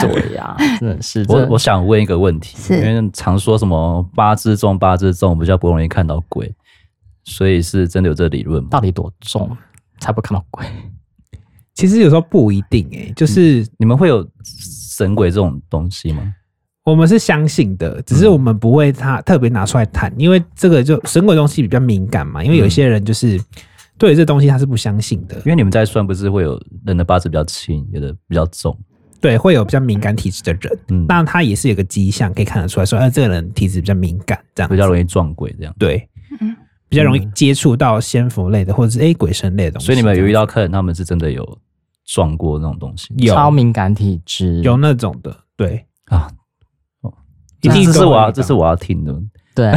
对呀，真的是。我我想问一个问题，因为常说什么八字重，八字重比较不容易看到鬼。所以是真的有这理论吗？到底多重才不会看到鬼？其实有时候不一定诶、欸，就是、嗯、你们会有神鬼这种东西吗？我们是相信的，只是我们不会他特别拿出来谈，因为这个就神鬼东西比较敏感嘛。因为有些人就是对这东西他是不相信的。因为你们在算，不是会有人的八字比较轻，有的比较重，对，会有比较敏感体质的人。嗯，那他也是有个迹象可以看得出来说，哎，这个人体质比较敏感，这样比较容易撞鬼，这样对。嗯。比较容易接触到仙佛类的，或者是诶鬼神类的东西。所以你们有遇到客人，他们是真的有撞过那种东西，有超敏感体质，有那种的，对啊。一定是我要，这是我要听的，对。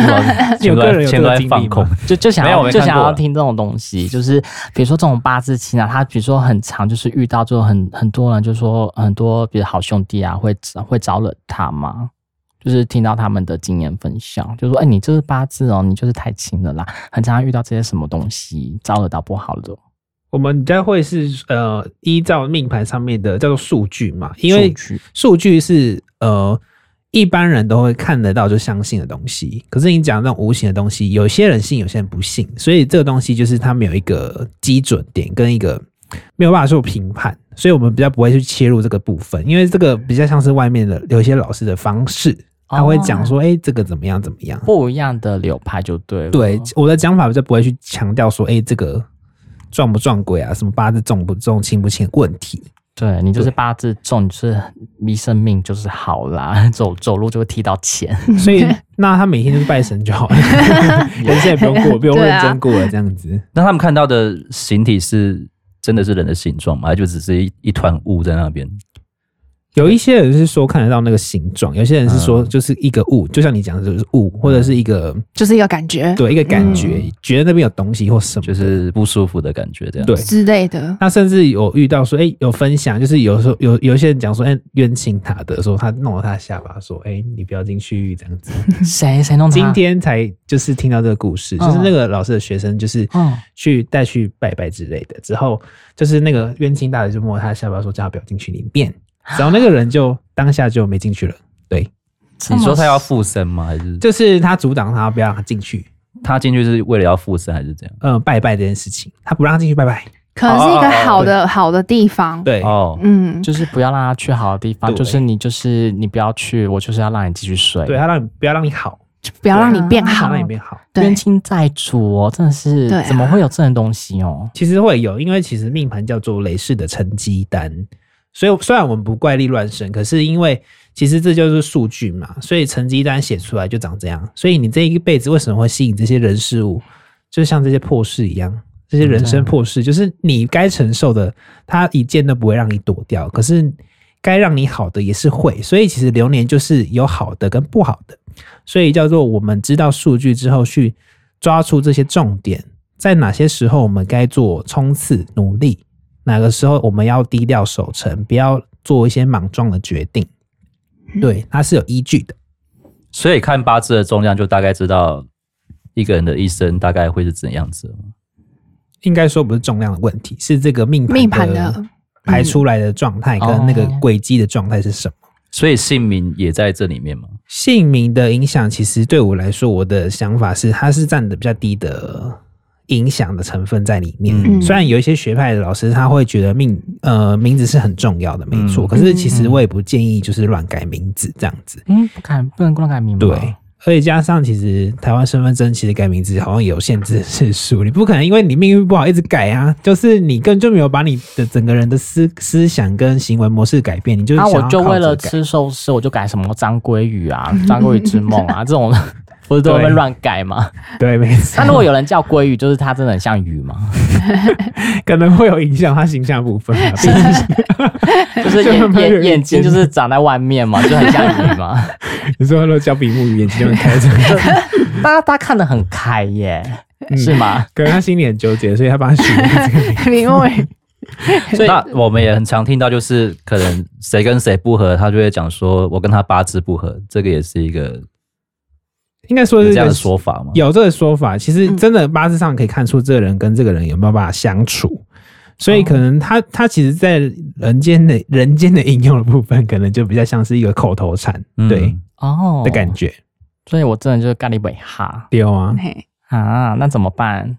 有个人有在放空，就就想要就想要听这种东西，就是比如说这种八字轻啊，他比如说很长，就是遇到就很很多人，就说很多比如好兄弟啊，会会招惹他吗？就是听到他们的经验分享，就说：“哎、欸，你这是八字哦，你就是太轻了啦，很常常遇到这些什么东西，招惹到不好的。”我们家会是呃依照命盘上面的叫做数据嘛，因为数据是呃一般人都会看得到就相信的东西。可是你讲那种无形的东西，有些人信，有些人不信，所以这个东西就是他们有一个基准点跟一个没有办法做评判，所以我们比较不会去切入这个部分，因为这个比较像是外面的有一些老师的方式。他会讲说：“哎、欸，这个怎么样？怎么样？不一样的流派就对了。”对，我的讲法就不会去强调说：“哎、欸，这个撞不撞鬼啊？什么八字重不重、轻不轻？问题。”对，你就是八字重，就是迷生命就是好啦，走走路就会踢到钱。所以那他每天就是拜神就好了，人生也不用过，不用认真过了这样子。那他们看到的形体是真的是人的形状吗？还就只是一一团雾在那边？有一些人是说看得到那个形状，有些人是说就是一个物，就像你讲的就是物，或者是一个就是一个感觉，对，一个感觉，觉得那边有东西或什么，就是不舒服的感觉，这样。对。之类的。那甚至有遇到说，哎，有分享，就是有时候有有一些人讲说，哎，冤亲他的说他弄了他的下巴，说，哎，你不要进去这样子。谁谁弄？今天才就是听到这个故事，就是那个老师的学生，就是去带去拜拜之类的，之后就是那个冤亲大的就摸他的下巴，说叫他不要进去里面。然后那个人就当下就没进去了。对，你说他要附身吗？还是就是他阻挡他，不要让他进去。他进去是为了要附身，还是这样？嗯，拜拜这件事情，他不让他进去拜拜，可能是一个好的好的地方。对哦，嗯，就是不要让他去好的地方，就是你就是你不要去，我就是要让你继续睡。对他让你不要让你好，就不要让你变好，让你变好。冤亲债主哦，真的是怎么会有这种东西哦？其实会有，因为其实命盘叫做累世的成绩单。所以虽然我们不怪力乱神，可是因为其实这就是数据嘛，所以成绩单写出来就长这样。所以你这一辈子为什么会吸引这些人事物，就像这些破事一样，这些人生破事，就是你该承受的，他一件都不会让你躲掉。可是该让你好的也是会，所以其实流年就是有好的跟不好的，所以叫做我们知道数据之后去抓出这些重点，在哪些时候我们该做冲刺努力。哪个时候我们要低调守成，不要做一些莽撞的决定？对，它是有依据的。所以看八字的重量，就大概知道一个人的一生大概会是怎样子。应该说不是重量的问题，是这个命命盘的排出来的状态跟那个轨迹的状态是什么。所以姓名也在这里面吗？姓名的影响，其实对我来说，我的想法是，它是占的比较低的影响的成分在里面。嗯、虽然有一些学派的老师他会觉得命呃名字是很重要的，没错。嗯、可是其实我也不建议就是乱改名字这样子。嗯，不改不能乱改名字。对。而且加上，其实台湾身份证其实改名字好像有限制次数，你不可能因为你命运不好一直改啊。就是你根本就没有把你的整个人的思思想跟行为模式改变，你就那我就为了吃寿司，我就改什么张鲑鱼啊、张鲑鱼之梦啊 这种。不是都会乱改吗？对，没错。那如果有人叫鲑鱼，就是他真的很像鱼吗？可能会有影响他形象部分，就是 眼眼眼睛就是长在外面嘛，就很像鱼嘛。有时候都叫比目鱼，眼睛就很开着。大家大家看得很开耶，是吗？可能他心里很纠结，所以他把它取名比目鱼。所以那我们也很常听到，就是可能谁跟谁不合，他就会讲说我跟他八字不合，这个也是一个。应该说是这样的说法吗？有这个说法，其实真的八字上可以看出这个人跟这个人有没有办法相处，嗯、所以可能他他其实，在人间的人间的应用的部分，可能就比较像是一个口头禅，嗯、对哦的感觉。所以我真的就是咖喱尾哈丢啊啊，那怎么办？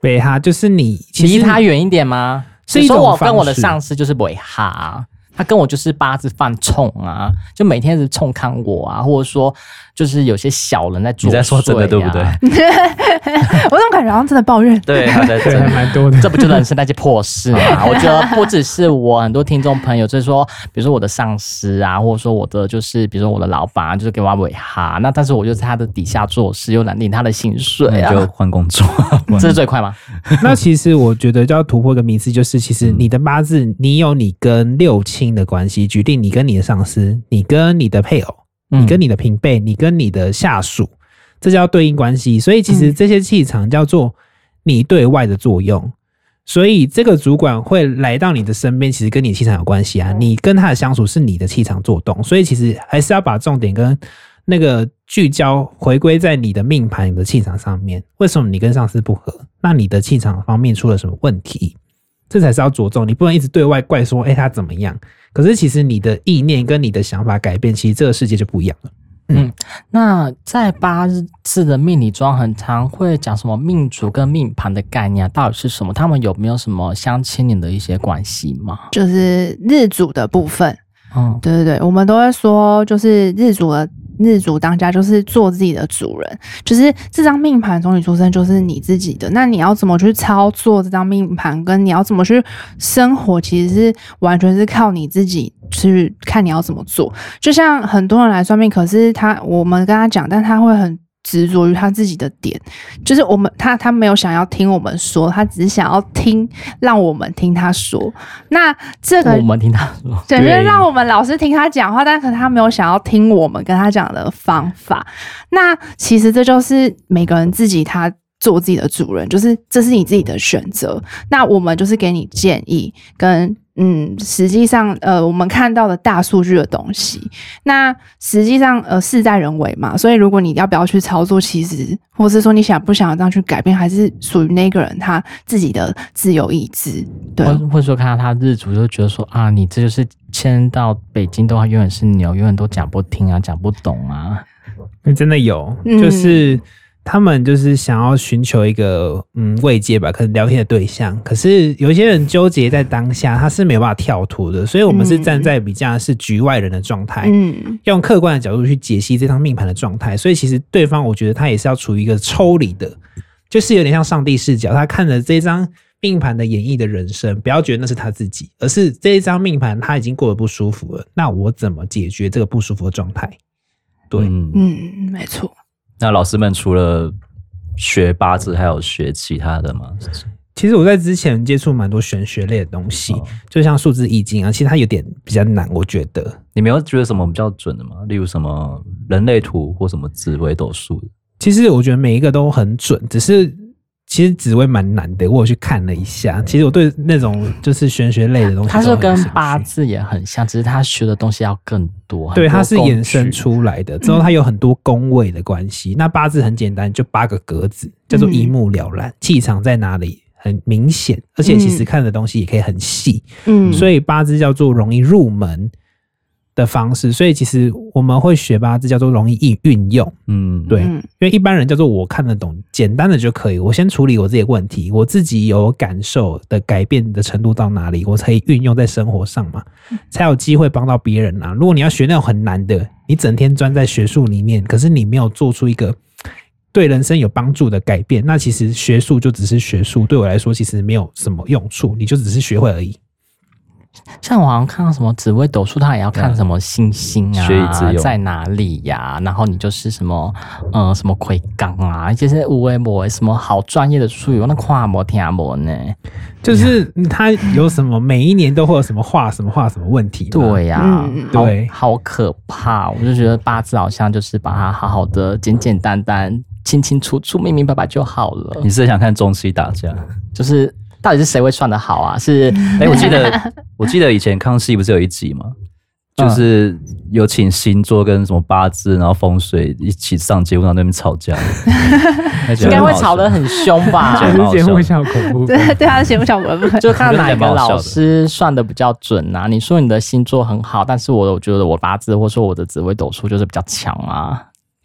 尾哈就是你其离他远一点吗？是说我跟我的上司就是尾哈。他跟我就是八字犯冲啊，就每天是冲看我啊，或者说就是有些小人在作祟、啊、你在说真的对不对？我怎么感觉好像真的抱怨？对，他在真的蛮多的。这不就人生那些破事吗？我觉得不只是我，很多听众朋友就是说，比如说我的上司啊，或者说我的就是比如说我的老板啊，就是给我尾哈，那但是我就在他的底下做事，又难领他的薪水啊，就换工作，这是最快吗？那其实我觉得就要突破一个迷思，就是其实你的八字，你有你跟六亲。的关系，决定你跟你的上司，你跟你的配偶，你跟你的平辈，你跟你的下属，这叫对应关系。所以其实这些气场叫做你对外的作用。所以这个主管会来到你的身边，其实跟你气场有关系啊。你跟他的相处是你的气场作动，所以其实还是要把重点跟那个聚焦回归在你的命盘、你的气场上面。为什么你跟上司不合？那你的气场方面出了什么问题？这才是要着重，你不能一直对外怪说，哎，他怎么样？可是其实你的意念跟你的想法改变，其实这个世界就不一样了。嗯，嗯，那在八字的命理中，很常会讲什么命主跟命盘的概念，到底是什么？他们有没有什么相牵连的一些关系吗？就是日主的部分。嗯，对对对，我们都会说，就是日主的。日主当家就是做自己的主人，就是这张命盘从你出生就是你自己的。那你要怎么去操作这张命盘，跟你要怎么去生活，其实是完全是靠你自己去看你要怎么做。就像很多人来算命，可是他我们跟他讲，但他会很。执着于他自己的点，就是我们他他没有想要听我们说，他只是想要听，让我们听他说。那这个我们听他说，对，就是让我们老师听他讲话，但可是他没有想要听我们跟他讲的方法。那其实这就是每个人自己他做自己的主人，就是这是你自己的选择。那我们就是给你建议跟。嗯，实际上，呃，我们看到的大数据的东西，那实际上，呃，事在人为嘛。所以，如果你要不要去操作，其实，或是说你想不想要这样去改变，还是属于那个人他自己的自由意志。对，或者说看到他日主就觉得说啊，你这就是迁到北京的话，永远是牛，永远都讲不听啊，讲不懂啊。真的有，就是。嗯他们就是想要寻求一个嗯慰藉吧，可能聊天的对象。可是有一些人纠结在当下，他是没有办法跳脱的。所以，我们是站在比较是局外人的状态，嗯，用客观的角度去解析这张命盘的状态。所以，其实对方我觉得他也是要处于一个抽离的，就是有点像上帝视角，他看着这张命盘的演绎的人生，不要觉得那是他自己，而是这一张命盘他已经过得不舒服了。那我怎么解决这个不舒服的状态？对，嗯，没错。那老师们除了学八字，还有学其他的吗？其实我在之前接触蛮多玄学类的东西，哦、就像数字易经啊，其实它有点比较难，我觉得。你没有觉得什么比较准的吗？例如什么人类图或什么紫微斗数？其实我觉得每一个都很准，只是。其实紫薇蛮难的，我有去看了一下。其实我对那种就是玄学类的东西，它是跟八字也很像，只是他学的东西要更多。对，它是衍生出来的，之后它有很多宫位的关系。嗯、那八字很简单，就八个格子，叫做一目了然，气、嗯、场在哪里很明显，而且其实看的东西也可以很细。嗯，所以八字叫做容易入门。的方式，所以其实我们会学八字叫做容易运运用，嗯，对，因为一般人叫做我看得懂，简单的就可以，我先处理我自己的问题，我自己有感受的改变的程度到哪里，我才可以运用在生活上嘛，才有机会帮到别人啊。如果你要学那种很难的，你整天钻在学术里面，可是你没有做出一个对人生有帮助的改变，那其实学术就只是学术，对我来说其实没有什么用处，你就只是学会而已。像我好像看到什么紫微斗数，他也要看什么星星啊，在哪里呀、啊？然后你就是什么，呃，什么魁罡啊，一些无为模，什么好专业的术语，那跨模听模呢？就是他有什么，每一年都会有什么画什么画什么问题？对呀、啊嗯，对好，好可怕！我就觉得八字好像就是把它好好的、简简单单、清清楚楚、明明白白就好了。你是想看中西打架？就是。到底是谁会算的好啊？是哎、欸，我记得 我记得以前康熙不是有一集吗？就是有请星座跟什么八字，然后风水一起上节目，然后那边吵架，应该会吵得很凶吧？节目效果不 对，对他的节目效果就看哪个老师算的比较准啊？你说你的星座很好，但是我我觉得我八字或者说我的紫微斗数就是比较强啊。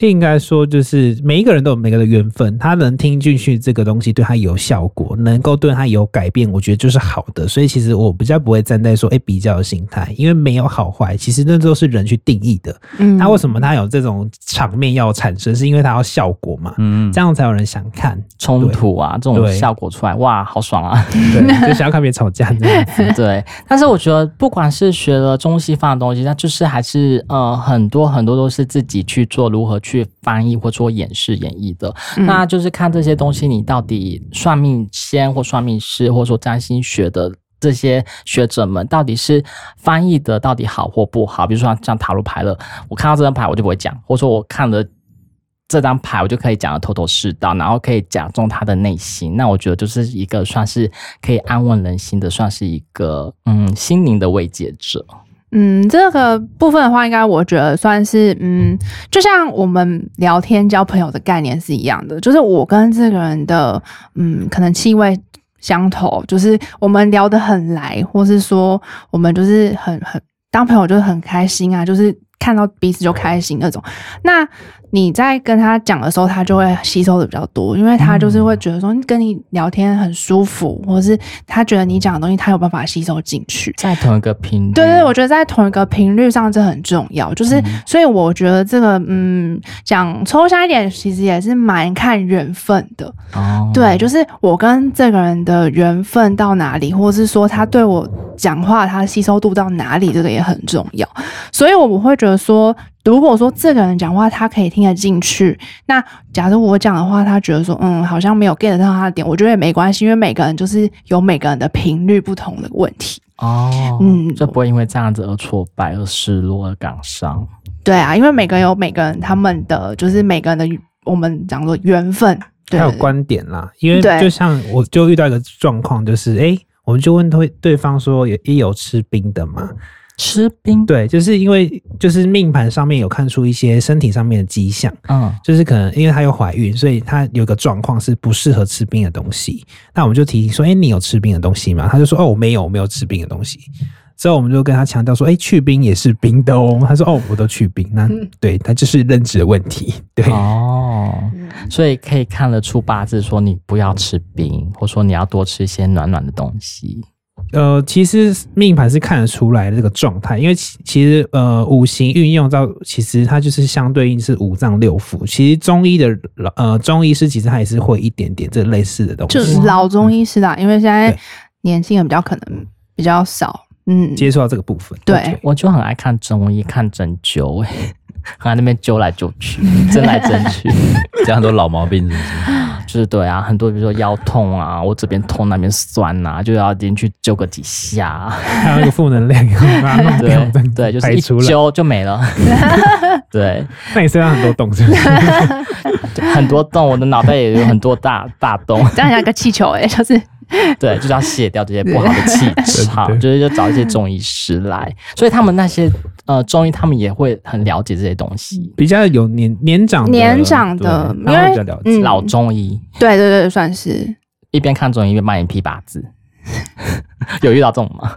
应该说，就是每一个人都有每个的缘分，他能听进去这个东西对他有效果，能够对他有改变，我觉得就是好的。所以其实我比较不会站在说，哎，比较的心态，因为没有好坏，其实那都是人去定义的。嗯，他为什么他有这种场面要产生，是因为他要效果嘛？嗯，这样才有人想看冲突啊，这种效果出来，哇，好爽啊！对，就想要看别人吵架这样子。对，但是我觉得不管是学了中西方的东西，那就是还是呃很多很多都是自己去做如何。去翻译或做演示演绎的，嗯，那就是看这些东西，你到底算命先或算命师，或者说占星学的这些学者们，到底是翻译的到底好或不好？比如说像塔罗牌了，我看到这张牌我就不会讲，或者说我看了这张牌我就可以讲的头头是道，然后可以讲中他的内心。那我觉得就是一个算是可以安稳人心的，算是一个嗯心灵的慰藉者。嗯，这个部分的话，应该我觉得算是嗯，就像我们聊天交朋友的概念是一样的，就是我跟这个人的嗯，可能气味相投，就是我们聊得很来，或是说我们就是很很当朋友就是很开心啊，就是看到彼此就开心那种。那你在跟他讲的时候，他就会吸收的比较多，因为他就是会觉得说跟你聊天很舒服，或者是他觉得你讲的东西他有办法吸收进去，在同一个频率。对对，我觉得在同一个频率上这很重要，就是、嗯、所以我觉得这个嗯，讲抽象一点，其实也是蛮看缘分的。哦，对，就是我跟这个人的缘分到哪里，或者是说他对我讲话他吸收度到哪里，这个也很重要。所以我会觉得说。如果说这个人讲话他可以听得进去，那假如我讲的话，他觉得说嗯，好像没有 get 到他的点，我觉得也没关系，因为每个人就是有每个人的频率不同的问题哦，嗯，就不会因为这样子而挫败、而失落、而感伤。对啊，因为每个人有每个人他们的就是每个人的我们讲说缘分，对，还有观点啦。因为就像我就遇到一个状况，就是哎、欸，我们就问对对方说，也有吃冰的吗？吃冰，对，就是因为就是命盘上面有看出一些身体上面的迹象，嗯，就是可能因为她有怀孕，所以她有个状况是不适合吃冰的东西。那我们就提醒说，哎、欸，你有吃冰的东西吗？他就说，哦，我没有，我没有吃冰的东西。之后我们就跟他强调说，哎、欸，去冰也是冰的哦。他说，哦，我都去冰。那对他就是认知的问题，对哦，所以可以看得出八字说你不要吃冰，或说你要多吃一些暖暖的东西。呃，其实命盘是看得出来的这个状态，因为其其实呃五行运用到，其实它就是相对应是五脏六腑。其实中医的呃中医师其实他也是会一点点这类似的东西，就是老中医师啦，嗯、因为现在年轻人比较可能比较少，嗯，接触到这个部分。对，我就很爱看中医，看针灸，很爱那边灸来灸去，针来针去，讲很多老毛病是不是？就是对啊，很多比如说腰痛啊，我这边痛那边酸啊，就要进去揪个几下，还有一个负能量，对对，就是一揪就没了。对，那你身上很多洞是不是？很多洞，我的脑袋也有很多大大洞，这样像个气球哎、欸，就是。对，就是要卸掉这些不好的气场，就是要找一些中医师来，所以他们那些呃中医，他们也会很了解这些东西，比较有年年长年长的，因为比较了解、嗯、老中医，对对对，算是。一边看中医一边帮你批八字，有遇到这种吗？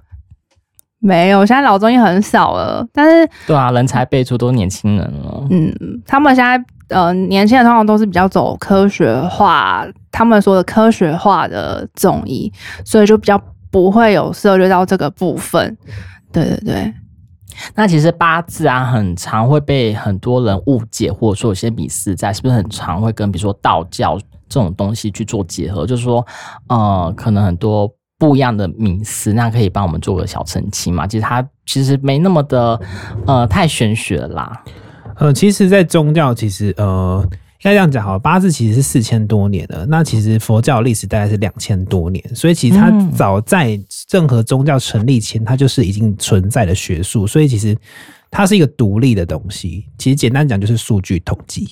没有，现在老中医很少了，但是对啊，人才辈出都是年轻人了，嗯，他们现在。呃，年轻人通常都是比较走科学化，他们说的科学化的中医，所以就比较不会有涉猎到这个部分。对对对，那其实八字啊，很常会被很多人误解，或者说有些迷思在，是不是很常会跟比如说道教这种东西去做结合？就是说，呃，可能很多不一样的迷思，那可以帮我们做个小澄清嘛？其实它其实没那么的，呃，太玄学啦。呃，其实，在宗教，其实呃，应该这样讲好了，八字其实是四千多年了。那其实佛教历史大概是两千多年，所以其实它早在任何宗教成立前，它就是已经存在的学术。所以其实它是一个独立的东西。其实简单讲就是数据统计。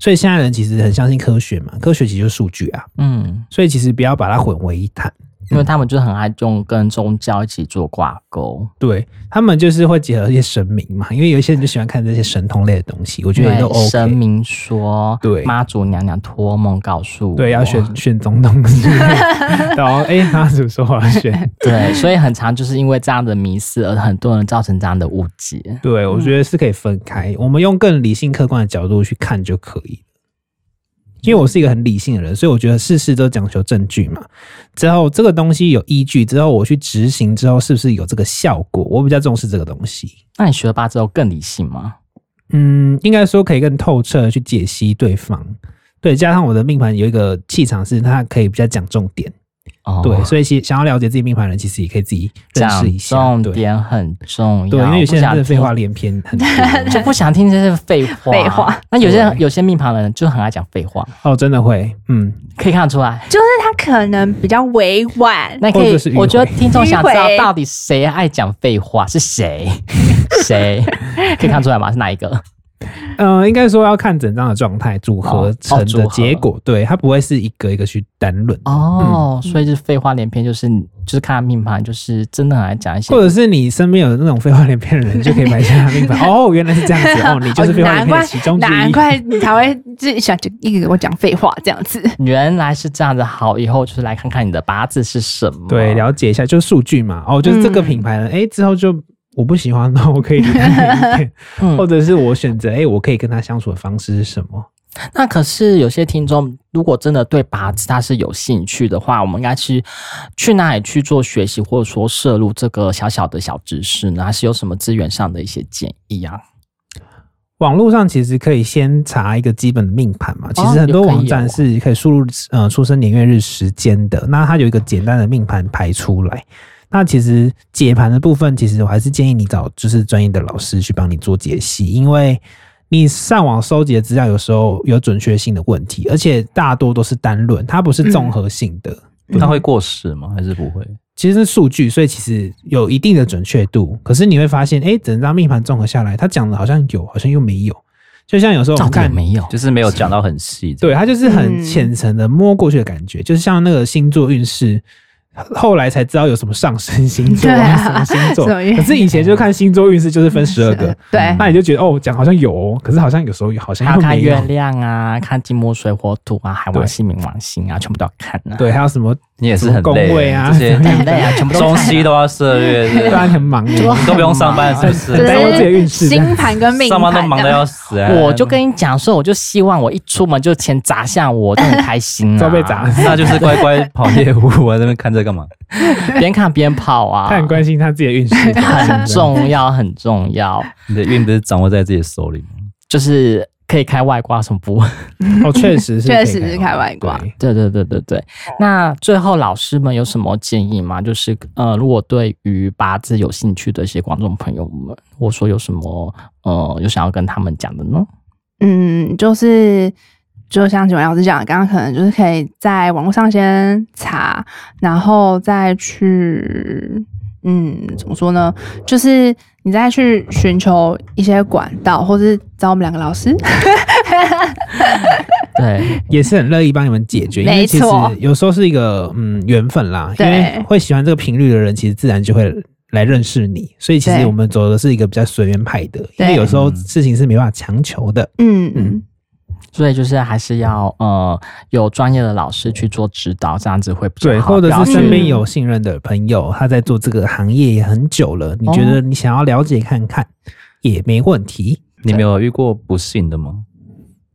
所以现在人其实很相信科学嘛，科学其实就是数据啊。嗯，所以其实不要把它混为一谈。因为他们就很爱用跟宗教一起做挂钩，对，他们就是会结合一些神明嘛，因为有一些人就喜欢看这些神通类的东西，我觉得也都 OK。神明说，对，妈祖娘娘托梦告诉我，对，要选选总统，然后哎，妈祖说我要选，对，所以很常就是因为这样的迷思，而很多人造成这样的误解。对，我觉得是可以分开，我们用更理性客观的角度去看就可以。因为我是一个很理性的人，所以我觉得事事都讲求证据嘛。之后这个东西有依据，之后我去执行之后，是不是有这个效果？我比较重视这个东西。那你学了八字之后更理性吗？嗯，应该说可以更透彻的去解析对方。对，加上我的命盘有一个气场，是它可以比较讲重点。哦，对，所以其实想要了解自己命盘的人，其实也可以自己认识一下。重点很重要，对，因为有些人真的废话连篇，很 就不想听这些废话。废话。那有些人有些命盘的人就很爱讲废话。哦，真的会，嗯，可以看得出来，就是他可能比较委婉。那可以，我觉得听众想知道到底谁爱讲废话是谁？谁可以看出来吗？是哪一个？嗯，应该说要看整张的状态组合成的结果，哦、对，它不会是一个一个去单论哦。嗯、所以就是废话连篇，就是就是看他命盘，就是真的很爱讲一些，或者是你身边有那种废话连篇的人，就可以买下他命盘。哦，原来是这样子哦，你就是废话连篇其中之一，难怪你才会自己想就一个给我讲废话这样子。原来是这样子，好，以后就是来看看你的八字是什么，对，了解一下就是数据嘛。哦，就是这个品牌呢，哎、嗯欸，之后就。我不喜欢，那 我可以离开，或者是我选择，哎、欸，我可以跟他相处的方式是什么？那可是有些听众，如果真的对八字他是有兴趣的话，我们应该去去哪里去做学习，或者说摄入这个小小的小知识呢？还是有什么资源上的一些建议啊？网络上其实可以先查一个基本的命盘嘛，其实很多网站是可以输入呃出生年月日时间的，那它有一个简单的命盘排出来。那其实解盘的部分，其实我还是建议你找就是专业的老师去帮你做解析，因为你上网收集的资料有时候有准确性的问题，而且大多都是单论，它不是综合性的。它会过时吗？还是不会？其实是数据，所以其实有一定的准确度。可是你会发现，哎，整张命盘综合下来，他讲的好像有，好像又没有。就像有时候我们看没有，就是没有讲到很细。对，它就是很浅层的摸过去的感觉，就是像那个星座运势。后来才知道有什么上升星座啊，什么星座？可是以前就看星座运势，就是分十二个。对，那你就觉得哦，讲好像有哦，可是好像有时候好像要看月亮啊，看金木水火土啊，海王星、冥王星啊，全部都要看呢。对，还有什么？你也是很累啊，这些 很累啊，全部中西都要涉猎，不 然很忙，你都不用上班是不是？耽误自己运势，星盘跟命盘，上班都忙的要死。我就跟你讲说，我就希望我一出门就钱砸向我，就很开心啊。都被砸，那就是乖乖跑业务啊，在那边看这干嘛？边看边跑啊！他很关心他自己的运势，很重要，很重要。你的运不是掌握在自己手里吗？就是 可以开外挂，什么不？哦，确实是，确实是开外挂。对对对对对。那最后老师们有什么建议吗？就是呃，如果对于八字有兴趣的一些观众朋友们，我说有什么呃，有想要跟他们讲的呢？嗯，就是就像几位老师讲的，刚刚可能就是可以在网络上先查，然后再去，嗯，怎么说呢？就是你再去寻求一些管道，或是找我们两个老师。对，也是很乐意帮你们解决，因为其实有时候是一个嗯缘分啦，因为会喜欢这个频率的人，其实自然就会来认识你，所以其实我们走的是一个比较随缘派的，因为有时候事情是没办法强求的，嗯。嗯，所以就是还是要呃有专业的老师去做指导，这样子会比较好，对，或者是身边有信任的朋友，他在做这个行业也很久了，你觉得你想要了解看看也没问题。你没有遇过不信的吗？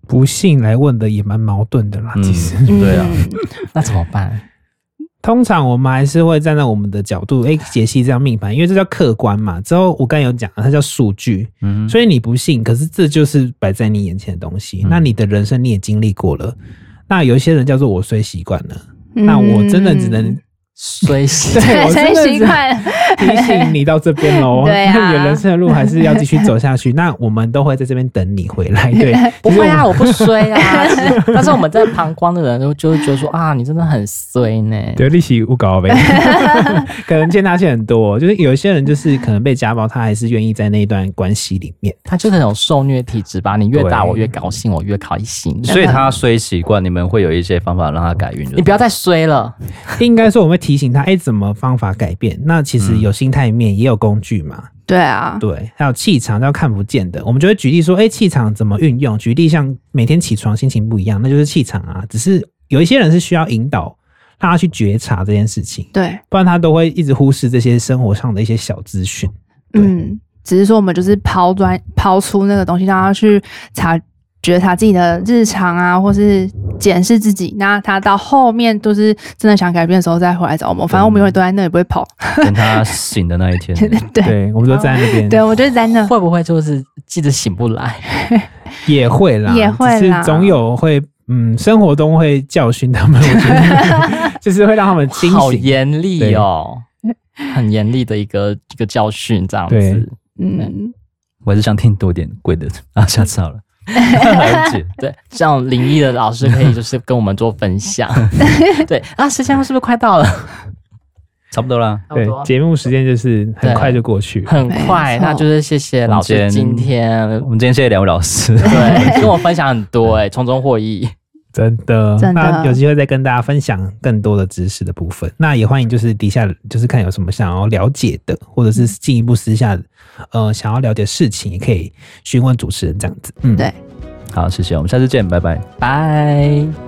不信来问的也蛮矛盾的啦，其实、嗯、对啊，那怎么办？通常我们还是会站在我们的角度，哎，解析这张命盘，因为这叫客观嘛。之后我刚有讲了，它叫数据，嗯，所以你不信，可是这就是摆在你眼前的东西。嗯、那你的人生你也经历过了，那有一些人叫做我虽习惯了，嗯、那我真的只能。衰习，对，衰习惯提醒你到这边喽。对啊，人生的路还是要继续走下去。那我们都会在这边等你回来。对，不会啊，我不衰啊。但是我们在旁观的人都就会觉得说啊，你真的很衰呢。对，利息不高呗。可能见他欠很多，就是有一些人就是可能被家暴，他还是愿意在那一段关系里面。他就是那种受虐体质吧？你越打我越高兴，我越开心。所以他衰习惯，你们会有一些方法让他改运。你不要再衰了。应该说我们会。提醒他，哎、欸，怎么方法改变？那其实有心态面，也有工具嘛。对啊，对，还有气场，要看不见的。我们就会举例说，哎、欸，气场怎么运用？举例像每天起床心情不一样，那就是气场啊。只是有一些人是需要引导，让他去觉察这件事情。对，不然他都会一直忽视这些生活上的一些小资讯。嗯，只是说我们就是抛砖抛出那个东西，让他去查。觉得他自己的日常啊，或是检视自己，那他到后面都是真的想改变的时候再回来找我们。反正我们永远都在那里，不会跑。等他醒的那一天，对，对，我们都在那边。对，我就在那。会不会就是记得醒不来？也会啦，也会啦，是总有会，嗯，生活中会教训他们，我觉得 就是会让他们清醒。好严厉哦，很严厉的一个一个教训，这样子。嗯，我还是想听多点贵的啊，下次好了。对，像灵异的老师可以就是跟我们做分享。对啊，时间是不是快到了？差不多了。对，节目时间就是很快就过去，很快。那就是谢谢老师今天，我们今天谢谢两位老师，对，跟我分享很多，哎，从中获益。真的，那有机会再跟大家分享更多的知识的部分。那也欢迎就是底下就是看有什么想要了解的，或者是进一步私下呃想要了解事情，也可以询问主持人这样子。嗯，对，好，谢谢，我们下次见，拜拜，拜。